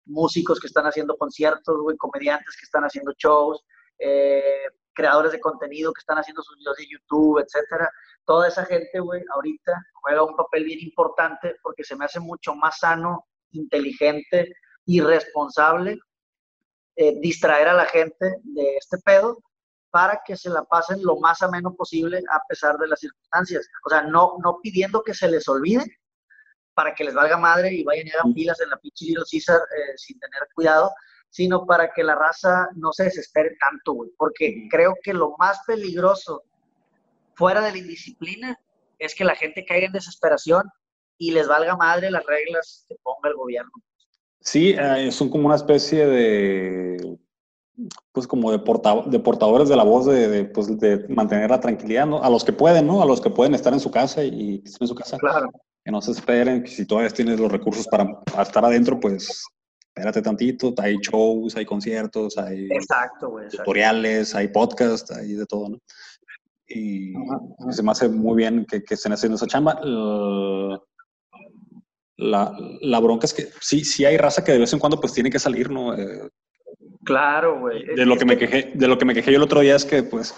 Speaker 2: músicos que están haciendo conciertos, güey, comediantes que están haciendo shows, eh, creadores de contenido que están haciendo sus videos de YouTube, etcétera. Toda esa gente, güey, ahorita juega un papel bien importante porque se me hace mucho más sano, inteligente y responsable eh, distraer a la gente de este pedo para que se la pasen lo más ameno posible a pesar de las circunstancias. O sea, no, no pidiendo que se les olvide para que les valga madre y vayan y hagan filas en la pinche Little Caesar eh, sin tener cuidado, sino para que la raza no se desespere tanto, güey. Porque creo que lo más peligroso fuera de la indisciplina es que la gente caiga en desesperación y les valga madre las reglas que ponga el gobierno.
Speaker 3: Sí, eh, son como una especie de, pues como de, porta- de portadores de la voz de, de, pues, de mantener la tranquilidad, ¿no? A los que pueden, ¿no? A los que pueden estar en su casa y estén en su casa,
Speaker 2: Claro.
Speaker 3: Que no se esperen, que si todavía tienes los recursos para, para estar adentro, pues espérate tantito, hay shows, hay conciertos, hay
Speaker 2: Exacto, güey. exacto.
Speaker 3: tutoriales, hay podcasts, hay de todo, ¿no? Y
Speaker 2: Ajá, ajá.
Speaker 3: se me hace muy bien que, que estén haciendo esa chamba. L- La, la bronca es que sí, sí hay raza que de vez en cuando pues tiene que salir, ¿no? Eh,
Speaker 2: Claro, güey.
Speaker 3: de lo que me quejé, de lo que me quejé yo el otro día es que pues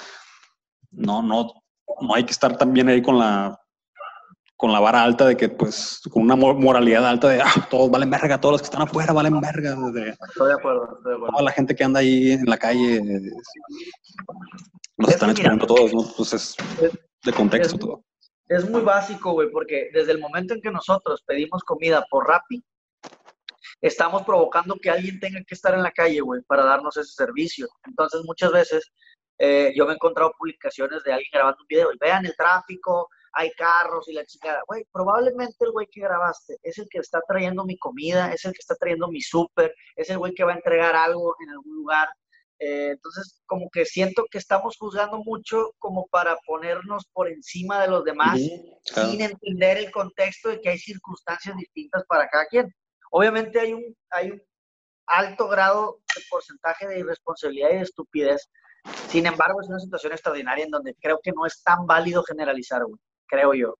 Speaker 3: no, no, no hay que estar también ahí con la con la vara alta de que, pues, con una moralidad alta de, ah, todos valen verga, todos los que están afuera valen verga.
Speaker 2: estoy de acuerdo, estoy de acuerdo.
Speaker 3: Toda la gente que anda ahí en la calle, nos están esperando todos, ¿no? Pues es de contexto todo.
Speaker 2: Es muy básico, güey, porque desde el momento en que nosotros pedimos comida por Rappi, estamos provocando que alguien tenga que estar en la calle, güey, para darnos ese servicio. Entonces, muchas veces eh, yo me he encontrado publicaciones de alguien grabando un video y vean el tráfico, hay carros y la chingada. Güey, probablemente el güey que grabaste es el que está trayendo mi comida, es el que está trayendo mi súper, es el güey que va a entregar algo en algún lugar. Eh, entonces, como que siento que estamos juzgando mucho como para ponernos por encima de los demás sin entender el contexto de que hay circunstancias distintas para cada quien. Obviamente hay un, hay un alto grado de porcentaje de irresponsabilidad y de estupidez. Sin embargo, es una situación extraordinaria en donde creo que no es tan válido generalizar, güey, creo yo.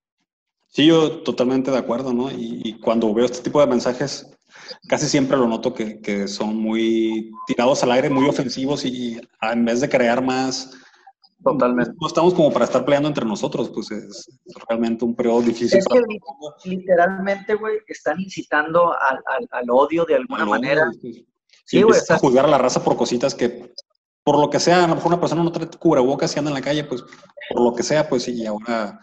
Speaker 3: Sí, yo totalmente de acuerdo, ¿no? Y, cuando veo este tipo de mensajes, casi siempre lo noto que, que, son muy tirados al aire, muy ofensivos y en vez de crear más
Speaker 2: Totalmente.
Speaker 3: No estamos como para estar peleando entre nosotros, pues es realmente un periodo difícil.
Speaker 2: Es que literalmente, güey, están incitando al, al, odio de alguna manera.
Speaker 3: sí, güey. a juzgar a la raza por cositas que, por lo que sea, a lo mejor una persona no trae cubrebocas y anda en la calle, pues por lo que sea, pues y ahora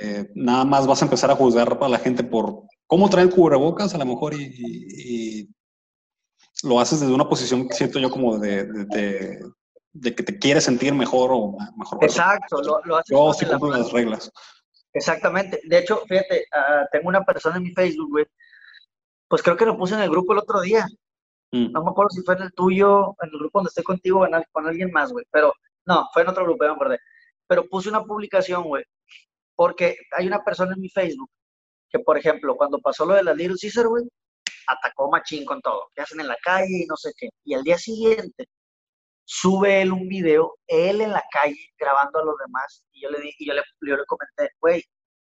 Speaker 3: eh, nada más vas a empezar a juzgar a la gente por cómo traen cubrebocas, a lo mejor, y, lo haces desde una posición, siento yo, como de, de que te quieres sentir mejor o mejor.
Speaker 2: Exacto, lo, lo haces.
Speaker 3: Yo sí cumplo las reglas.
Speaker 2: Exactamente. De hecho, fíjate, ah, tengo una persona en mi Facebook, güey. Pues creo que lo puse en el grupo el otro día. Mm. No me acuerdo si fue en el tuyo, en el grupo donde estoy contigo o en, con alguien más, güey. Pero no, fue en otro grupo, me acordé. Pero puse una publicación, güey. Porque hay una persona en mi Facebook que, por ejemplo, cuando pasó lo de la Little Caesar, güey, atacó machín con todo. ¿Qué hacen en la calle y no sé qué? Y al día siguiente sube él un video, él en la calle grabando a los demás, y yo le, yo le, yo le comenté, güey,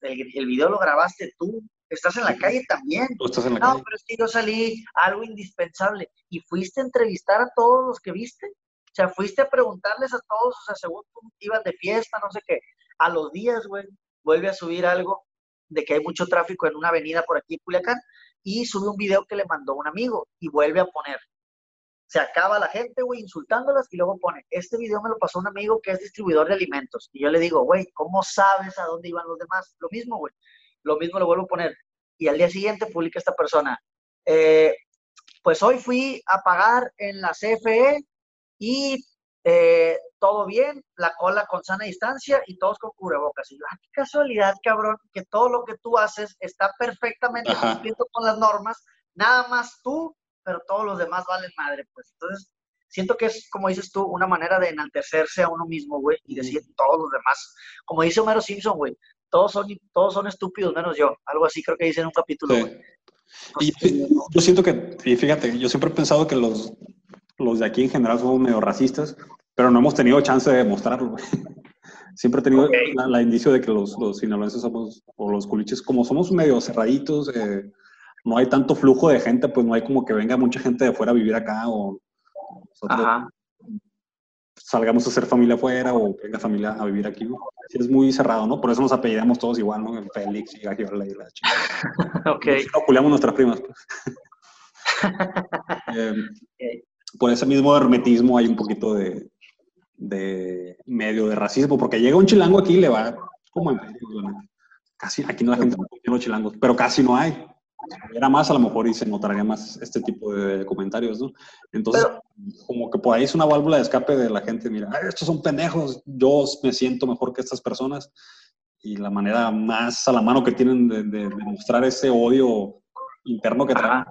Speaker 2: el, el, video lo grabaste tú, estás en la calle también.
Speaker 3: Tú estás en la
Speaker 2: no, pero es que yo salí algo indispensable, y fuiste a entrevistar a todos los que viste, o sea, fuiste a preguntarles a todos, o sea, según tú ibas de fiesta, no sé qué, a los días, güey, vuelve a subir algo de que hay mucho tráfico en una avenida por aquí en Culiacán, y sube un video que le mandó un amigo, y vuelve a poner, se acaba la gente, güey, insultándolas y luego pone, este video me lo pasó un amigo que es distribuidor de alimentos. Y yo le digo, güey, ¿cómo sabes a dónde iban los demás? Lo mismo, güey. Lo mismo lo vuelvo a poner. Y al día siguiente publica esta persona, eh, pues hoy fui a pagar en la CFE y eh, todo bien, la cola con sana distancia y todos con cubrebocas. Y yo, ah, qué casualidad, cabrón, que todo lo que tú haces está perfectamente cumpliendo con las normas, nada más tú pero todos los demás valen madre, pues. Entonces, siento que es, como dices tú, una manera de enaltecerse a uno mismo, güey, y decir todos los demás. Como dice Homero Simpson, güey, todos son, todos son estúpidos menos yo. Algo así creo que dice en un capítulo,
Speaker 3: Y yo siento que, y fíjate, yo siempre he pensado que los, los de aquí en general somos medio racistas, pero no hemos tenido chance de demostrarlo. Siempre he tenido la, indicio de que los, los sinaloenses somos, o los culiches, como somos medio cerraditos, eh, no hay tanto flujo de gente, pues no hay como que venga mucha gente de fuera a vivir acá o salgamos a hacer familia afuera o venga familia a vivir aquí. es muy cerrado, ¿no? Por eso nos apellidamos todos igual, ¿no? Félix y Gagiola y la chica.
Speaker 2: ok.
Speaker 3: No nuestras primas, pues. eh, Por ese mismo hermetismo hay un poquito de, de medio de racismo, porque llega un chilango aquí y le va como en Casi, aquí no la gente no los chilangos, pero casi no hay era más, a lo mejor y se notaría más este tipo de comentarios, ¿no? Entonces, como que por ahí es una válvula de escape de la gente, mira, estos son pendejos, yo me siento mejor que estas personas. Y la manera más a la mano que tienen de, de, mostrar ese odio interno que traen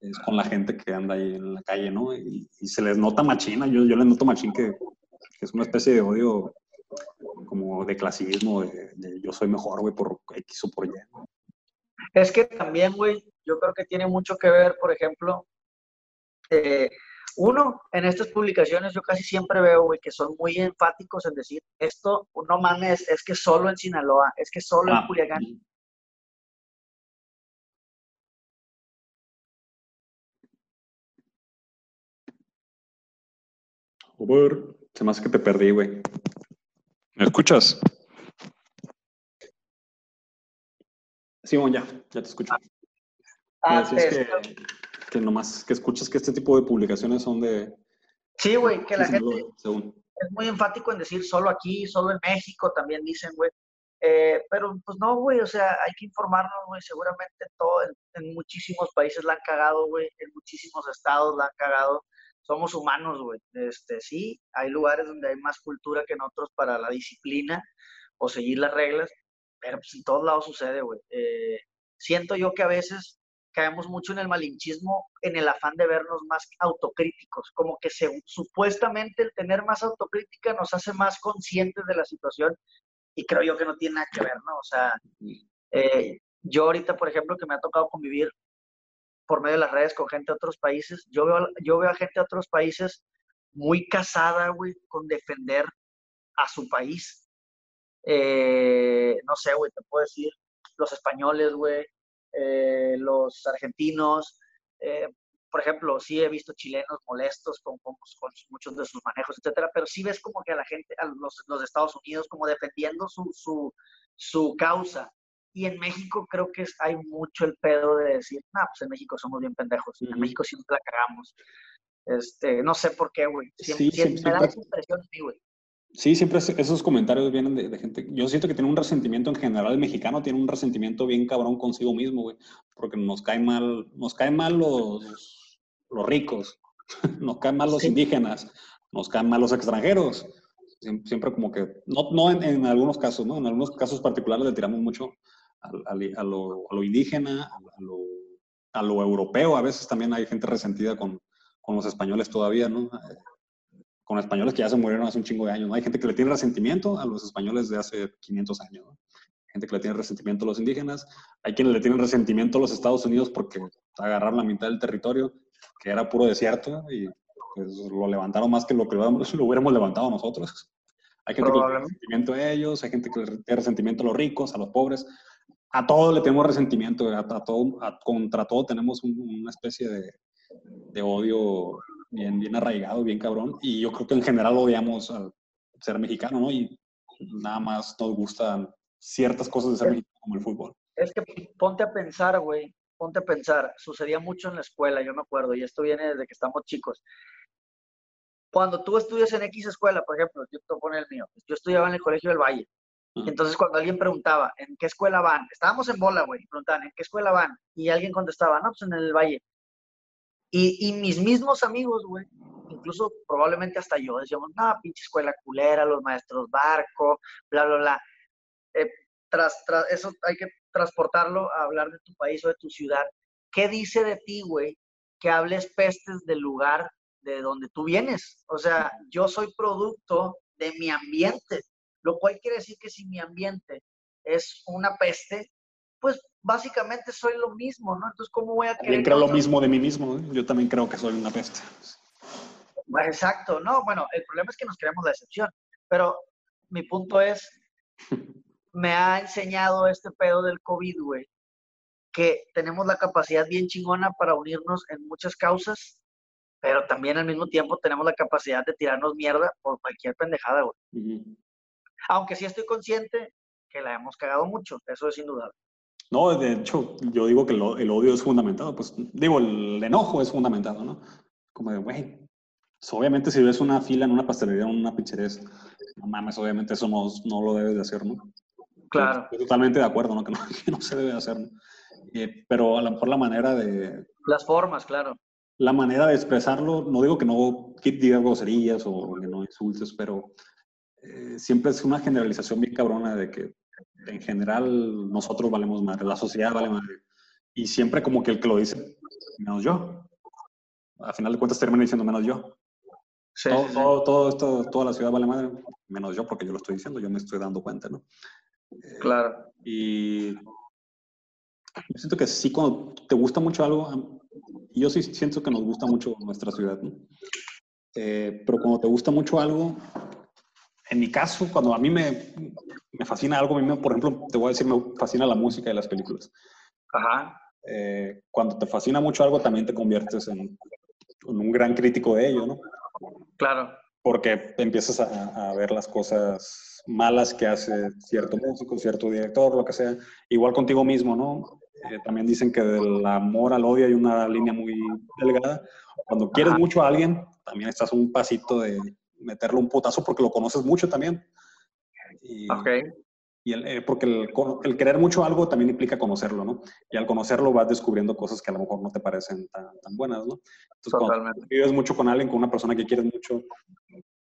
Speaker 3: es con la gente que anda ahí en la calle, ¿no? Y, se les nota machina, yo, yo les noto machín que, que, es una especie de odio como de clasismo, de, de yo soy mejor, güey, por X o por Y.
Speaker 2: Es que también, güey, yo creo que tiene mucho que ver, por ejemplo, eh, uno, en estas publicaciones yo casi siempre veo, güey, que son muy enfáticos en decir, esto, no mames, es que solo en Sinaloa, es que solo en ah. Culiacán.
Speaker 3: se me hace que te perdí, güey. ¿Me escuchas? Simón, ya, ya te escucho.
Speaker 2: Ah,
Speaker 3: Me decías
Speaker 2: te-
Speaker 3: que, que nomás que escuchas que este tipo de publicaciones son de...
Speaker 2: Sí, güey, que la gente
Speaker 3: según.
Speaker 2: es muy enfático en decir solo aquí, solo en México, también dicen, güey. Eh, pero pues no, güey, o sea, hay que informarnos, güey, seguramente todo, en, en muchísimos países la han cagado, güey, en muchísimos estados la han cagado. Somos humanos, güey. Este, sí, hay lugares donde hay más cultura que en otros para la disciplina o seguir las reglas, pero pues en todos lados sucede, güey. Eh, siento yo que a veces caemos mucho en el malinchismo, en el afán de vernos más autocríticos, como que se, supuestamente el tener más autocrítica nos hace más conscientes de la situación y creo yo que no tiene nada que ver, ¿no? O sea, eh, yo ahorita, por ejemplo, que me ha tocado convivir por medio de las redes con gente de otros países, yo veo, yo veo a gente de otros países muy casada, güey, con defender a su país. Eh, no sé, güey, te puedo decir, los españoles, güey, eh, los argentinos, eh, por ejemplo, sí he visto chilenos molestos con, con- con muchos de sus manejos, etcétera, pero sí ves como que a la gente, a los, los de Estados Unidos, como defendiendo su, su, su causa. Y en México creo que hay mucho el pedo de decir, no, pues en México somos bien pendejos, en. México siempre la cagamos. Este, no sé por qué, güey. Siempre,
Speaker 3: Sí,
Speaker 2: siempre-
Speaker 3: siempre-
Speaker 2: me da esa impresión a mí, güey.
Speaker 3: Sí, siempre es- esos comentarios vienen de, de gente. Yo siento que tiene un resentimiento en general. El mexicano tiene un resentimiento bien cabrón consigo mismo, güey. Porque nos caen mal, nos caen mal los, los ricos, nos caen mal los
Speaker 2: Sí.
Speaker 3: indígenas, nos caen mal los extranjeros. Siem- Siempre, como que, no, no en, en algunos casos, ¿no? En algunos casos particulares le tiramos mucho al- al- a, lo, a lo indígena, a lo, a lo europeo. A veces también hay gente resentida con, con los españoles todavía, ¿no? con españoles que ya se murieron hace un chingo de años. ¿no? Hay gente que le tiene resentimiento a los españoles de hace 500 años. ¿no? Gente que le tiene resentimiento a los indígenas. Hay quienes le tienen resentimiento a los Estados Unidos porque agarraron la mitad del territorio, que era puro desierto, y pues, lo levantaron más que lo que lo, lo hubiéramos levantado nosotros. Hay gente que le tiene resentimiento a ellos, hay gente que le tiene resentimiento a los ricos, a los pobres. A todos le tenemos resentimiento, a, a todo, a- contra todo tenemos un- una especie de, de odio bien, bien arraigado, bien cabrón. Y yo creo que en general odiamos al ser mexicano, ¿no? Y nada más nos gustan ciertas cosas de ser mexicano, como el fútbol.
Speaker 2: Es que ponte a pensar, güey, ponte a pensar. Sucedía mucho en la escuela, yo me acuerdo, y esto viene desde que estamos chicos. Cuando tú estudias en X escuela, por ejemplo, yo te voy a poner el mío, yo estudiaba en el Colegio del Valle. Entonces, cuando alguien preguntaba, ¿en qué escuela van? Estábamos en bola, güey, preguntaban, ¿en qué escuela van? Y alguien contestaba, no, pues en el Valle. Y, y mis mismos amigos, güey, incluso probablemente hasta yo, decíamos, no, pinche escuela culera, los maestros barco, bla, bla, bla. Eh, tras, tras eso hay que transportarlo a hablar de tu país o de tu ciudad. ¿Qué dice de ti, güey, que hables pestes del lugar de donde tú vienes? O sea, yo soy producto de mi ambiente, lo cual quiere decir que si mi ambiente es una peste, pues básicamente soy lo mismo, ¿no? Entonces, ¿cómo voy a querer
Speaker 3: creo lo
Speaker 2: yo-
Speaker 3: mismo de mí mismo. ¿eh? Yo también creo que soy una peste.
Speaker 2: Exacto, no, bueno, el problema es que nos creamos la excepción, pero mi punto es, me ha enseñado este pedo del COVID, güey, que tenemos la capacidad bien chingona para unirnos en muchas causas, pero también al mismo tiempo tenemos la capacidad de tirarnos mierda por cualquier pendejada, güey.
Speaker 3: Ujú.
Speaker 2: Aunque sí estoy consciente que la hemos cagado mucho, eso es indudable.
Speaker 3: No, de hecho, yo digo que lo- el odio es fundamentado. Pues digo, el enojo es fundamentado, ¿no? Como de, güey, pues, obviamente si ves una fila en una pastelería en una pizzería, no mames, obviamente eso no, no lo debes de hacer, ¿no?
Speaker 2: Claro,
Speaker 3: Estoy totalmente de acuerdo, ¿no? Que no, que no se debe de hacer, ¿no? Eh, pero a lo mejor la manera de,
Speaker 2: las formas, claro.
Speaker 3: la manera de expresarlo, no digo que no digas groserías o que no insultes, pero eh, siempre es una generalización bien cabrona de que en general nosotros valemos madre, la sociedad vale madre. Y siempre como que el que lo dice, menos yo. A final de cuentas termina diciendo menos yo.
Speaker 2: Sí,
Speaker 3: todo,
Speaker 2: sí,
Speaker 3: todo, todo esto, toda la ciudad vale madre, menos yo porque yo lo estoy diciendo, yo me estoy dando cuenta, ¿no? Eh,
Speaker 2: claro.
Speaker 3: y yo siento que sí, cuando te gusta mucho algo, yo sí siento que nos gusta mucho nuestra ciudad, ¿no? Eh, pero cuando te gusta mucho algo, en mi caso, cuando a mí me, me fascina algo, a mí, me- por ejemplo, te voy a decir, me fascina la música y las películas.
Speaker 2: Ajá.
Speaker 3: Eh, cuando te fascina mucho algo, también te conviertes en, en un gran crítico de ello, ¿no?
Speaker 2: Claro.
Speaker 3: Porque empiezas a, a ver las cosas malas que hace cierto músico, cierto director, lo que sea. Igual contigo mismo, ¿no? Eh, también dicen que del amor al odio hay una línea muy delgada. Cuando quieres mucho a alguien, también estás un pasito de meterle un putazo porque lo conoces mucho también.
Speaker 2: Y, ok.
Speaker 3: Y el, eh, porque el, el, querer mucho algo también implica conocerlo, ¿no? Y al conocerlo vas descubriendo cosas que a lo mejor no te parecen tan, tan buenas, ¿no? Entonces, Totalmente. cuando vives mucho con alguien, con una persona que quieres mucho,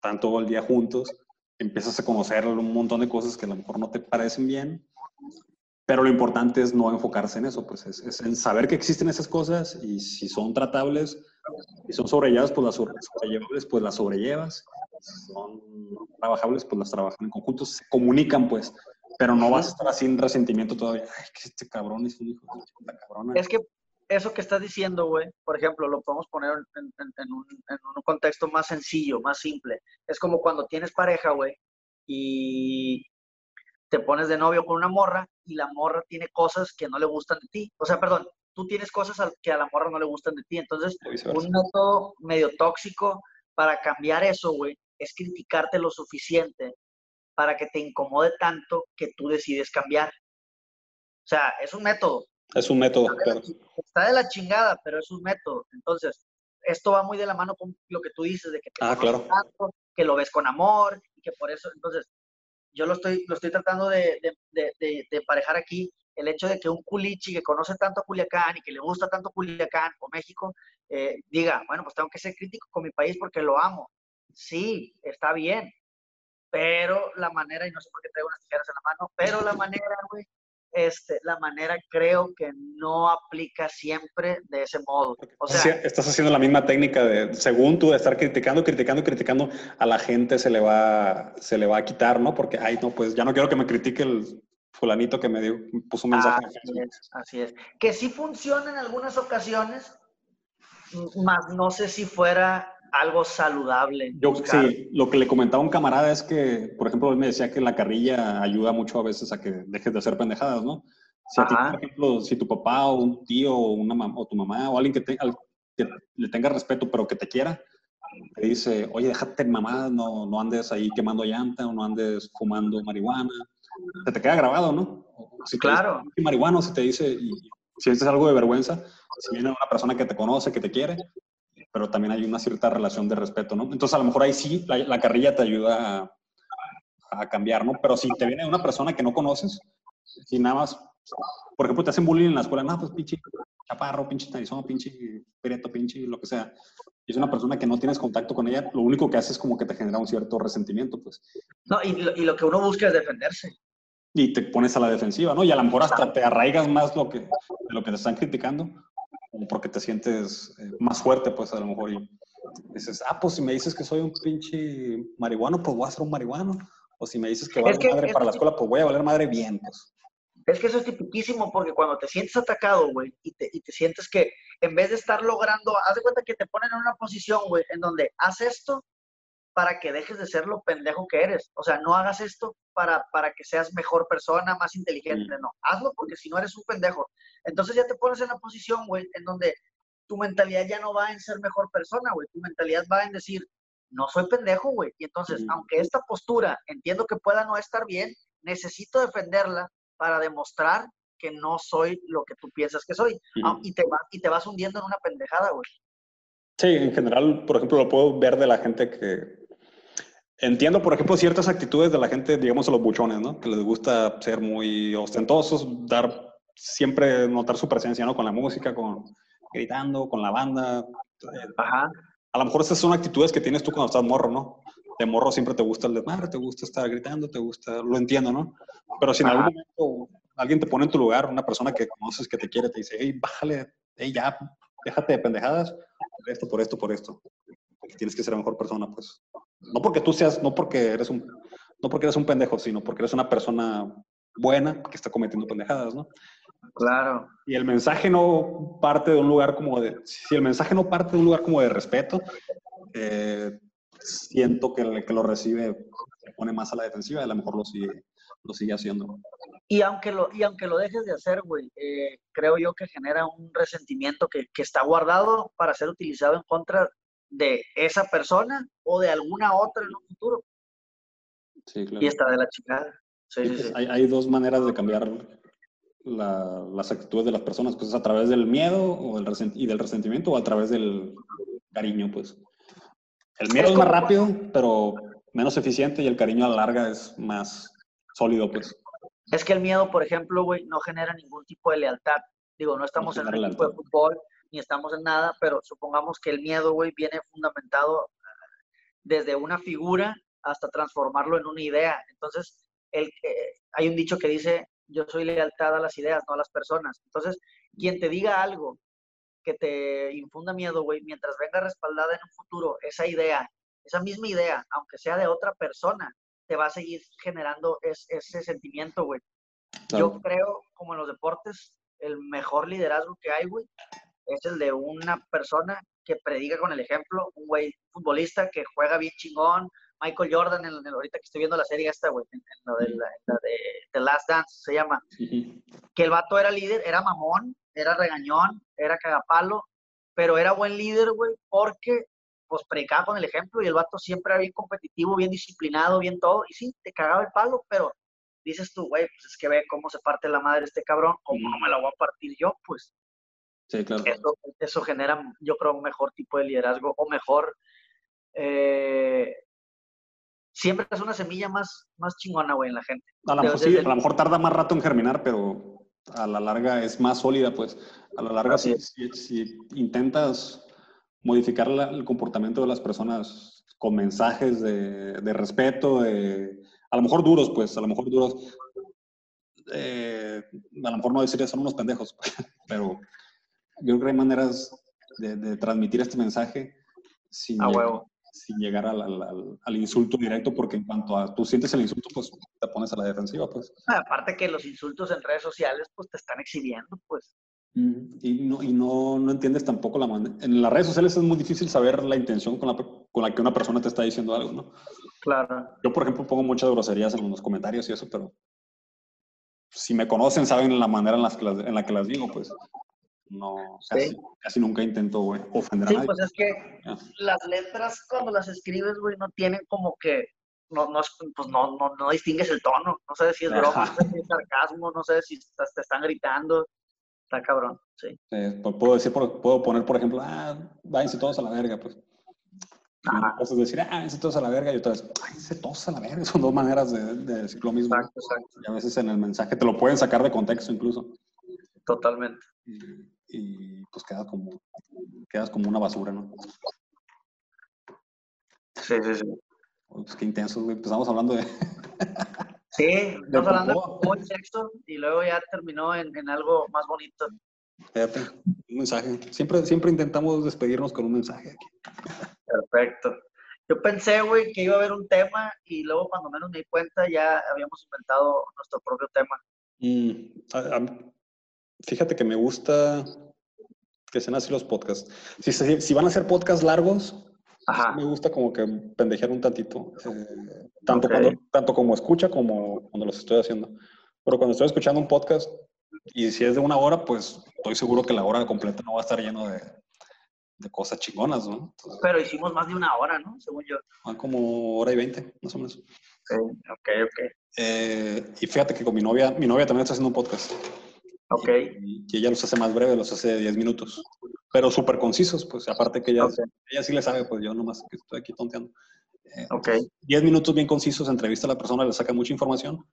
Speaker 3: tanto el día juntos, empiezas a conocer un montón de cosas que a lo mejor no te parecen bien, pero lo importante es no enfocarse en eso, pues es, en saber que existen esas cosas y si son tratables, y son sobrellevables, pues las sobrellevables, pues las sobrellevas, si son trabajables, pues las trabajan en conjunto, se comunican, pues, pero no vas a estar en resentimiento todavía. Ay, que este cabrón es un hijo de puta cabrona.
Speaker 2: Es que eso que estás diciendo, güey, por ejemplo, lo podemos poner en, un, en, un, contexto más sencillo, más simple. Es como cuando tienes pareja, güey, y te pones de novio con una morra y la morra tiene cosas que no le gustan de ti. O sea, perdón, tú tienes cosas que a la morra no le gustan de ti. Entonces, un método medio tóxico para cambiar eso, güey, es criticarte lo suficiente para que te incomode tanto que tú decides cambiar. O sea, es un método.
Speaker 3: Es un método,
Speaker 2: está de, la, está de la chingada, pero es un método. Entonces, esto va muy de la mano con lo que tú dices, de que te
Speaker 3: ah, claro.
Speaker 2: tanto, que lo ves con amor y que por eso, entonces, yo lo estoy, lo estoy tratando de, de, de, emparejar aquí, el hecho de que un culichi que conoce tanto a Culiacán y que le gusta tanto Culiacán o México, eh, diga, bueno, pues tengo que ser crítico con mi país porque lo amo. Sí, está bien, pero la manera, y no sé por qué traigo unas tijeras en la mano, pero la manera, güey, este, la manera creo que no aplica siempre de ese modo. O sea,
Speaker 3: estás haciendo la misma técnica de, según tú, de estar criticando, criticando, criticando, a la gente se le va, se le va a quitar, ¿no? Porque, ay, no, pues ya no quiero que me critique el fulanito que me dio, puso un mensaje.
Speaker 2: Así es, así es. Que sí funciona en algunas ocasiones, más no sé si fuera algo saludable.
Speaker 3: Yo sí, lo que le comentaba a un camarada es que, por ejemplo, él me decía que la carrilla ayuda mucho a veces a que dejes de hacer pendejadas, ¿no? Si ti, por ejemplo, si tu papá o un tío o, una o tu mamá o alguien que, te, que le tenga respeto pero que te quiera, te dice, oye, déjate mamá, no, no andes ahí quemando llanta o no andes fumando marihuana, se te queda grabado, ¿no?
Speaker 2: Si claro.
Speaker 3: marihuana, si te dice, y, si es algo de vergüenza, si viene una persona que te conoce, que te quiere, pero también hay una cierta relación de respeto, ¿no? Entonces, a lo mejor ahí sí la, carrilla te ayuda a, cambiar, ¿no? Pero si te viene una persona que no conoces, y nada más, por ejemplo, te hacen bullying en la escuela, no, pues pinche chaparro, pinche tarizón, pinche prieto, pinche lo que sea, y es una persona que no tienes contacto con ella, lo único que hace es como que te genera un cierto resentimiento, pues.
Speaker 2: No, y lo, y lo que uno busca es defenderse.
Speaker 3: Y te pones a la defensiva, ¿no? Y a lo mejor hasta te arraigas más lo que, de lo que te están criticando porque te sientes eh, más fuerte, pues a lo mejor. Y dices, ah, pues si me dices que soy un pinche marihuano, pues voy a ser un marihuano. O si me dices que voy a valer madre para la escuela, pues voy a valer madre bien, pues.
Speaker 2: Es que eso es tipiquísimo porque cuando te sientes atacado, güey, y te, y te sientes que en vez de estar logrando, haz de cuenta que te ponen en una posición, güey, en donde haz esto para que dejes de ser lo pendejo que eres. O sea, no hagas esto para, para que seas mejor persona, más inteligente, no. Hazlo porque si no eres un pendejo. Entonces ya te pones en la posición, güey, en donde tu mentalidad ya no va en ser mejor persona, güey. Tu mentalidad va en decir, no soy pendejo, güey. Y entonces, aunque esta postura entiendo que pueda no estar bien, necesito defenderla para demostrar que no soy lo que tú piensas que soy. y, te y te vas hundiendo en una pendejada, güey.
Speaker 3: Sí, en general, por ejemplo, lo puedo ver de la gente que Entiendo, por ejemplo, ciertas actitudes de la gente, digamos, a los buchones, ¿no? Que les gusta ser muy ostentosos, dar, siempre notar su presencia, ¿no? Con la música, con gritando, con la banda.
Speaker 2: Ajá.
Speaker 3: A lo mejor esas son actitudes que tienes tú cuando estás morro, ¿no? De morro siempre te gusta el desmadre, te gusta estar gritando, te gusta, lo entiendo, ¿no? Pero si en algún momento alguien te pone en tu lugar, una persona que conoces, que te quiere, te dice, hey, bájale, hey, ya, déjate de pendejadas, por esto, por esto, por esto. Porque tienes que ser la mejor persona, pues. No porque tú seas, no porque eres un, no porque eres un pendejo, sino porque eres una persona buena que está cometiendo pendejadas, ¿no?
Speaker 2: Claro.
Speaker 3: Y el mensaje no parte de un lugar como de, si el mensaje no parte de un lugar como de respeto, eh, siento que el que lo recibe se pone más a la defensiva y a lo mejor lo sigue, lo sigue haciendo.
Speaker 2: Y aunque lo, y aunque lo dejes de hacer, güey, eh, creo yo que genera un resentimiento que, que, está guardado para ser utilizado en contra de esa persona o de alguna otra en un futuro.
Speaker 3: Sí, claro.
Speaker 2: Y está de la chingada. Sí,
Speaker 3: Sí,
Speaker 2: sí,
Speaker 3: pues, hay dos maneras de cambiar la- las actitudes de las personas, pues es a través del miedo o del y del resentimiento o a través del cariño, pues. El miedo
Speaker 2: Es
Speaker 3: más rápido, pero menos eficiente y el cariño a la larga es más sólido, pues.
Speaker 2: Es que el miedo, por ejemplo, güey, no genera ningún tipo de lealtad. Digo, no estamos en un
Speaker 3: genera
Speaker 2: equipo de
Speaker 3: lealtad.
Speaker 2: fútbol, ni estamos en nada, pero supongamos que el miedo, güey, viene fundamentado eh, desde una figura hasta transformarlo en una idea. Entonces, el, eh, hay un dicho que dice, yo soy lealtad a las ideas, no a las personas. Entonces, quien te diga algo que te infunda miedo, güey, mientras venga respaldada en un futuro esa idea, esa misma idea, aunque sea de otra persona, te va a seguir generando es- ese sentimiento, güey. Yo creo, como en los deportes, el mejor liderazgo que hay, güey, es el de una persona que predica con el ejemplo, un güey futbolista que juega bien chingón, Michael Jordan, en, en- ahorita que estoy viendo la serie esta, güey, en, en lo de la, de The Last Dance, se llama, que el vato era líder, era mamón, era regañón, era cagapalo, pero era buen líder, güey, porque pues predicaba con el ejemplo y el vato siempre era bien competitivo, bien disciplinado, bien todo, y sí, te cagaba el palo, pero dices tú, güey, pues es que ve cómo se parte la madre este cabrón, cómo no me la voy a partir yo, pues.
Speaker 3: Sí, claro.
Speaker 2: eso, eso genera, yo creo, un mejor tipo de liderazgo o mejor, eh, siempre es una semilla más, más chingona, güey, en la gente.
Speaker 3: A lo, mejor, sí, a lo mejor tarda más rato en germinar, pero a la larga es más sólida, pues. A la larga, si, si- si intentas modificar la- el comportamiento de las personas con mensajes de, de respeto, de- a lo mejor duros, pues, a lo mejor duros. eh, a lo mejor no decir son unos pendejos, pero yo creo que hay maneras de, de transmitir este mensaje sin,
Speaker 2: A huevo.
Speaker 3: Sin llegar al, al- al- insulto directo, porque en cuanto a tú sientes el insulto, pues te pones a la defensiva, pues.
Speaker 2: Aparte que los insultos en redes sociales, pues te están exhibiendo, pues.
Speaker 3: Y, no, y no, no entiendes tampoco la manera. En las redes sociales es muy difícil saber la intención con la, con la que una persona te está diciendo algo, ¿no?
Speaker 2: Claro.
Speaker 3: Yo, por ejemplo, pongo muchas groserías en los comentarios y eso, pero si me conocen, saben la manera en, las que las, en la que las digo, pues no, casi,
Speaker 2: Sí.
Speaker 3: casi nunca intento güey, ofender a
Speaker 2: Sí,
Speaker 3: nadie.
Speaker 2: pues es que
Speaker 3: Ah.
Speaker 2: las letras cuando las escribes, güey, no tienen como que, no, no, es- pues no, no, no distingues el tono. No sabes si es broma,
Speaker 3: Ajá.
Speaker 2: no sabes si es sarcasmo, no sabes si estás- te están gritando. Está cabrón, sí.
Speaker 3: Eh, pu- puedo decir, por- puedo poner, por ejemplo, ah, váyanse todos a la verga, pues. Decir, ah, váyanse todos a la verga, y otra vez, váyanse todos a la verga. Son dos maneras de, de decir lo mismo.
Speaker 2: Exacto, exacto.
Speaker 3: Y a veces en el mensaje te lo pueden sacar de contexto incluso.
Speaker 2: Totalmente.
Speaker 3: Y, y, pues quedas como, quedas como una basura, ¿no?
Speaker 2: Sí, sí, sí.
Speaker 3: Pues qué intensos, güey. Empezamos hablando de...
Speaker 2: Sí, estamos hablando de y sexo y luego ya terminó en, en algo más bonito.
Speaker 3: Fíjate, un mensaje. Siempre, siempre intentamos despedirnos con un mensaje aquí.
Speaker 2: Perfecto. Yo pensé, güey, que iba a haber un tema y luego cuando menos me di cuenta ya habíamos inventado nuestro propio tema.
Speaker 3: Mm, a- a- fíjate que me gusta que sean así los podcasts. Si, se- si van a ser podcasts largos,
Speaker 2: Ajá.
Speaker 3: me gusta como que pendejear un tantito. eh, tanto,
Speaker 2: Ok.
Speaker 3: cuando, tanto como escucha como cuando los estoy haciendo. Pero cuando estoy escuchando un podcast y si es de una hora, pues estoy seguro que la hora completa no va a estar lleno de, de cosas chingonas, ¿no? Entonces,
Speaker 2: Pero hicimos más de una hora, ¿no? Según yo.
Speaker 3: van como hora y veinte, más o menos.
Speaker 2: Sí, ok, ok.
Speaker 3: Eh, y fíjate que con mi novia, mi novia también está haciendo un podcast.
Speaker 2: Ok.
Speaker 3: Y, y ella los hace más breves, los hace de 10 minutos. Pero súper concisos, pues aparte que ella,
Speaker 2: Ok.
Speaker 3: ella sí le sabe, pues yo nomás que estoy aquí tonteando. Eh,
Speaker 2: Ok.
Speaker 3: 10 minutos bien concisos, entrevista a la persona, le saca mucha información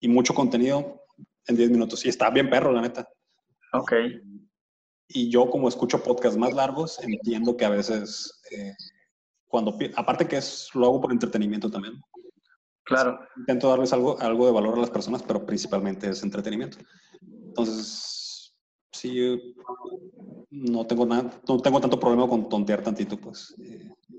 Speaker 3: y mucho contenido en 10 minutos. Y está bien perro, la neta.
Speaker 2: Ok.
Speaker 3: Y yo como escucho podcasts más largos, entiendo que a veces, eh, cuando, aparte que es, lo hago por entretenimiento también,
Speaker 2: Claro.
Speaker 3: intento darles algo, algo de valor a las personas, pero principalmente es entretenimiento. Entonces, sí, no tengo, nada, no tengo tanto problema con tontear tantito, pues.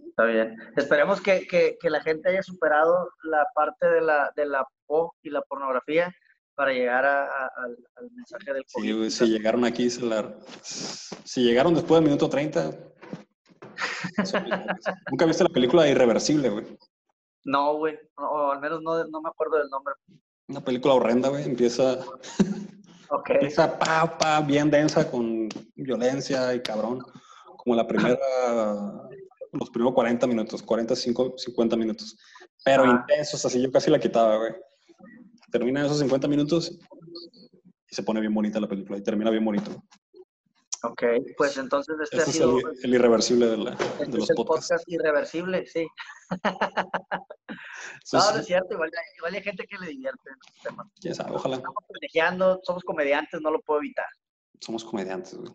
Speaker 2: Está bien. Esperemos que, que, que la gente haya superado la parte de la, de la po y la pornografía para llegar a- a- al, al mensaje del
Speaker 3: sí,
Speaker 2: COVID.
Speaker 3: güey, si llegaron aquí, se la- si llegaron después del minuto 30, son mis locos. nunca viste la película Irreversible, güey.
Speaker 2: No, güey. No, o al menos no, no me acuerdo del nombre.
Speaker 3: Una película horrenda, güey. Empieza,
Speaker 2: Ok.
Speaker 3: empieza pa, pa, bien densa con violencia y cabrón. Como la primera, los primeros 40 minutos, 45, 50 minutos. Pero
Speaker 2: Ah.
Speaker 3: intensos, así yo casi la quitaba, güey. Termina esos 50 minutos y se pone bien bonita la película y termina bien bonito.
Speaker 2: Ok, pues entonces este ha
Speaker 3: Ese es
Speaker 2: sido
Speaker 3: el, el irreversible de, la-
Speaker 2: este
Speaker 3: de
Speaker 2: es el
Speaker 3: podcasts.
Speaker 2: podcast irreversible, sí. No,
Speaker 3: es-
Speaker 2: no es cierto, igual, igual hay gente que le divierte en estos temas.
Speaker 3: quién sabe, ojalá.
Speaker 2: Estamos pendejeando, somos comediantes, no lo puedo evitar.
Speaker 3: Somos comediantes, güey.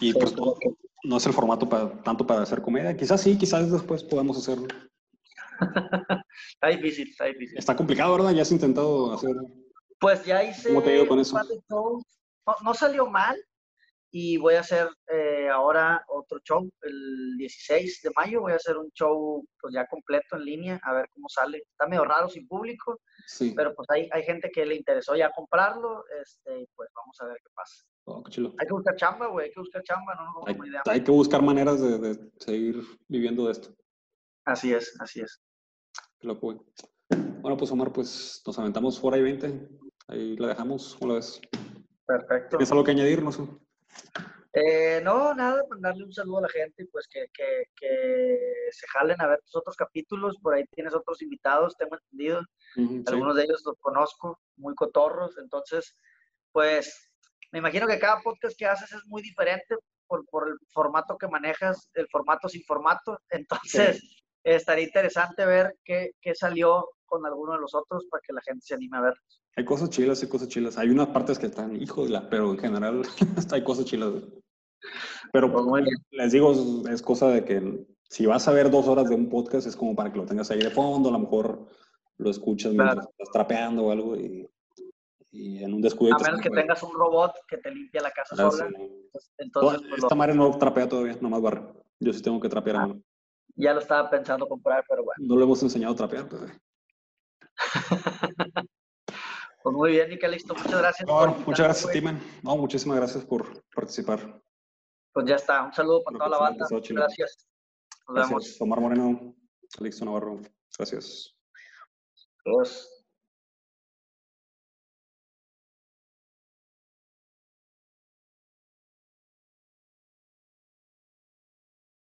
Speaker 3: Y
Speaker 2: Sí,
Speaker 3: pues
Speaker 2: que-
Speaker 3: no es el formato para, tanto para hacer comedia. Quizás sí, quizás después podamos hacerlo.
Speaker 2: Está difícil, está difícil.
Speaker 3: Está complicado, ¿verdad? Ya has intentado hacer.
Speaker 2: Pues ya hice
Speaker 3: ¿Cómo te ha ido con eso?
Speaker 2: No, no salió mal y voy a hacer eh, ahora otro show el 16 de mayo. Voy a hacer un show pues ya completo en línea, a ver cómo sale. Está medio raro sin público,
Speaker 3: Sí.
Speaker 2: pero pues hay, hay gente que le interesó ya comprarlo. Este, pues vamos a ver qué pasa.
Speaker 3: Oh, qué.
Speaker 2: Hay que buscar chamba, güey, hay que buscar chamba, no, no,
Speaker 3: Hay,
Speaker 2: idea.
Speaker 3: hay que buscar maneras de, de seguir viviendo de esto.
Speaker 2: Así es, así es.
Speaker 3: Qué loco, güey. Bueno, pues Omar, pues nos aventamos fuera y 20. Ahí la dejamos, ¿cómo la ves?
Speaker 2: Perfecto.
Speaker 3: ¿Tienes algo que añadir? No sé.
Speaker 2: Eh, no, nada, mandarle un saludo a la gente y pues que, que, que se jalen a ver tus otros capítulos. Por ahí tienes otros invitados, tengo entendido. Algunos de ellos los conozco, muy cotorros. Entonces, pues me imagino que cada podcast que haces es muy diferente por, por el formato que manejas, el formato sin formato. Entonces, estaría interesante ver qué, qué salió con alguno de los otros para que la gente se anime a ver.
Speaker 3: Hay cosas chilas, hay cosas chilas. Hay unas partes que están, hijo de la, pero en general hay cosas chilas. Pero
Speaker 2: Pues bien.
Speaker 3: les digo, es- cosa de que si vas a ver dos horas de un podcast, es como para que lo tengas ahí de fondo, a lo mejor lo escuchas
Speaker 2: Claro.
Speaker 3: mientras estás trapeando o algo y, y en un descuido.
Speaker 2: A menos que
Speaker 3: sale,
Speaker 2: tengas un robot que te limpia la casa
Speaker 3: ah,
Speaker 2: sola.
Speaker 3: sí.
Speaker 2: pues, Entonces, pues,
Speaker 3: Esta madre no trapea todavía, nomás barre. Yo sí tengo que trapear
Speaker 2: Ah. ya lo estaba pensando comprar, pero bueno.
Speaker 3: No lo hemos enseñado a trapear. Pues, güey.
Speaker 2: Pues muy bien, Nicalixto, muchas gracias.
Speaker 3: No, muchas gracias. Timen. No, muchísimas gracias por participar.
Speaker 2: Pues ya está, un saludo para toda la banda. Gracias. Nos vemos.
Speaker 3: Omar Moreno, Alixto Navarro. Gracias.
Speaker 2: Adiós.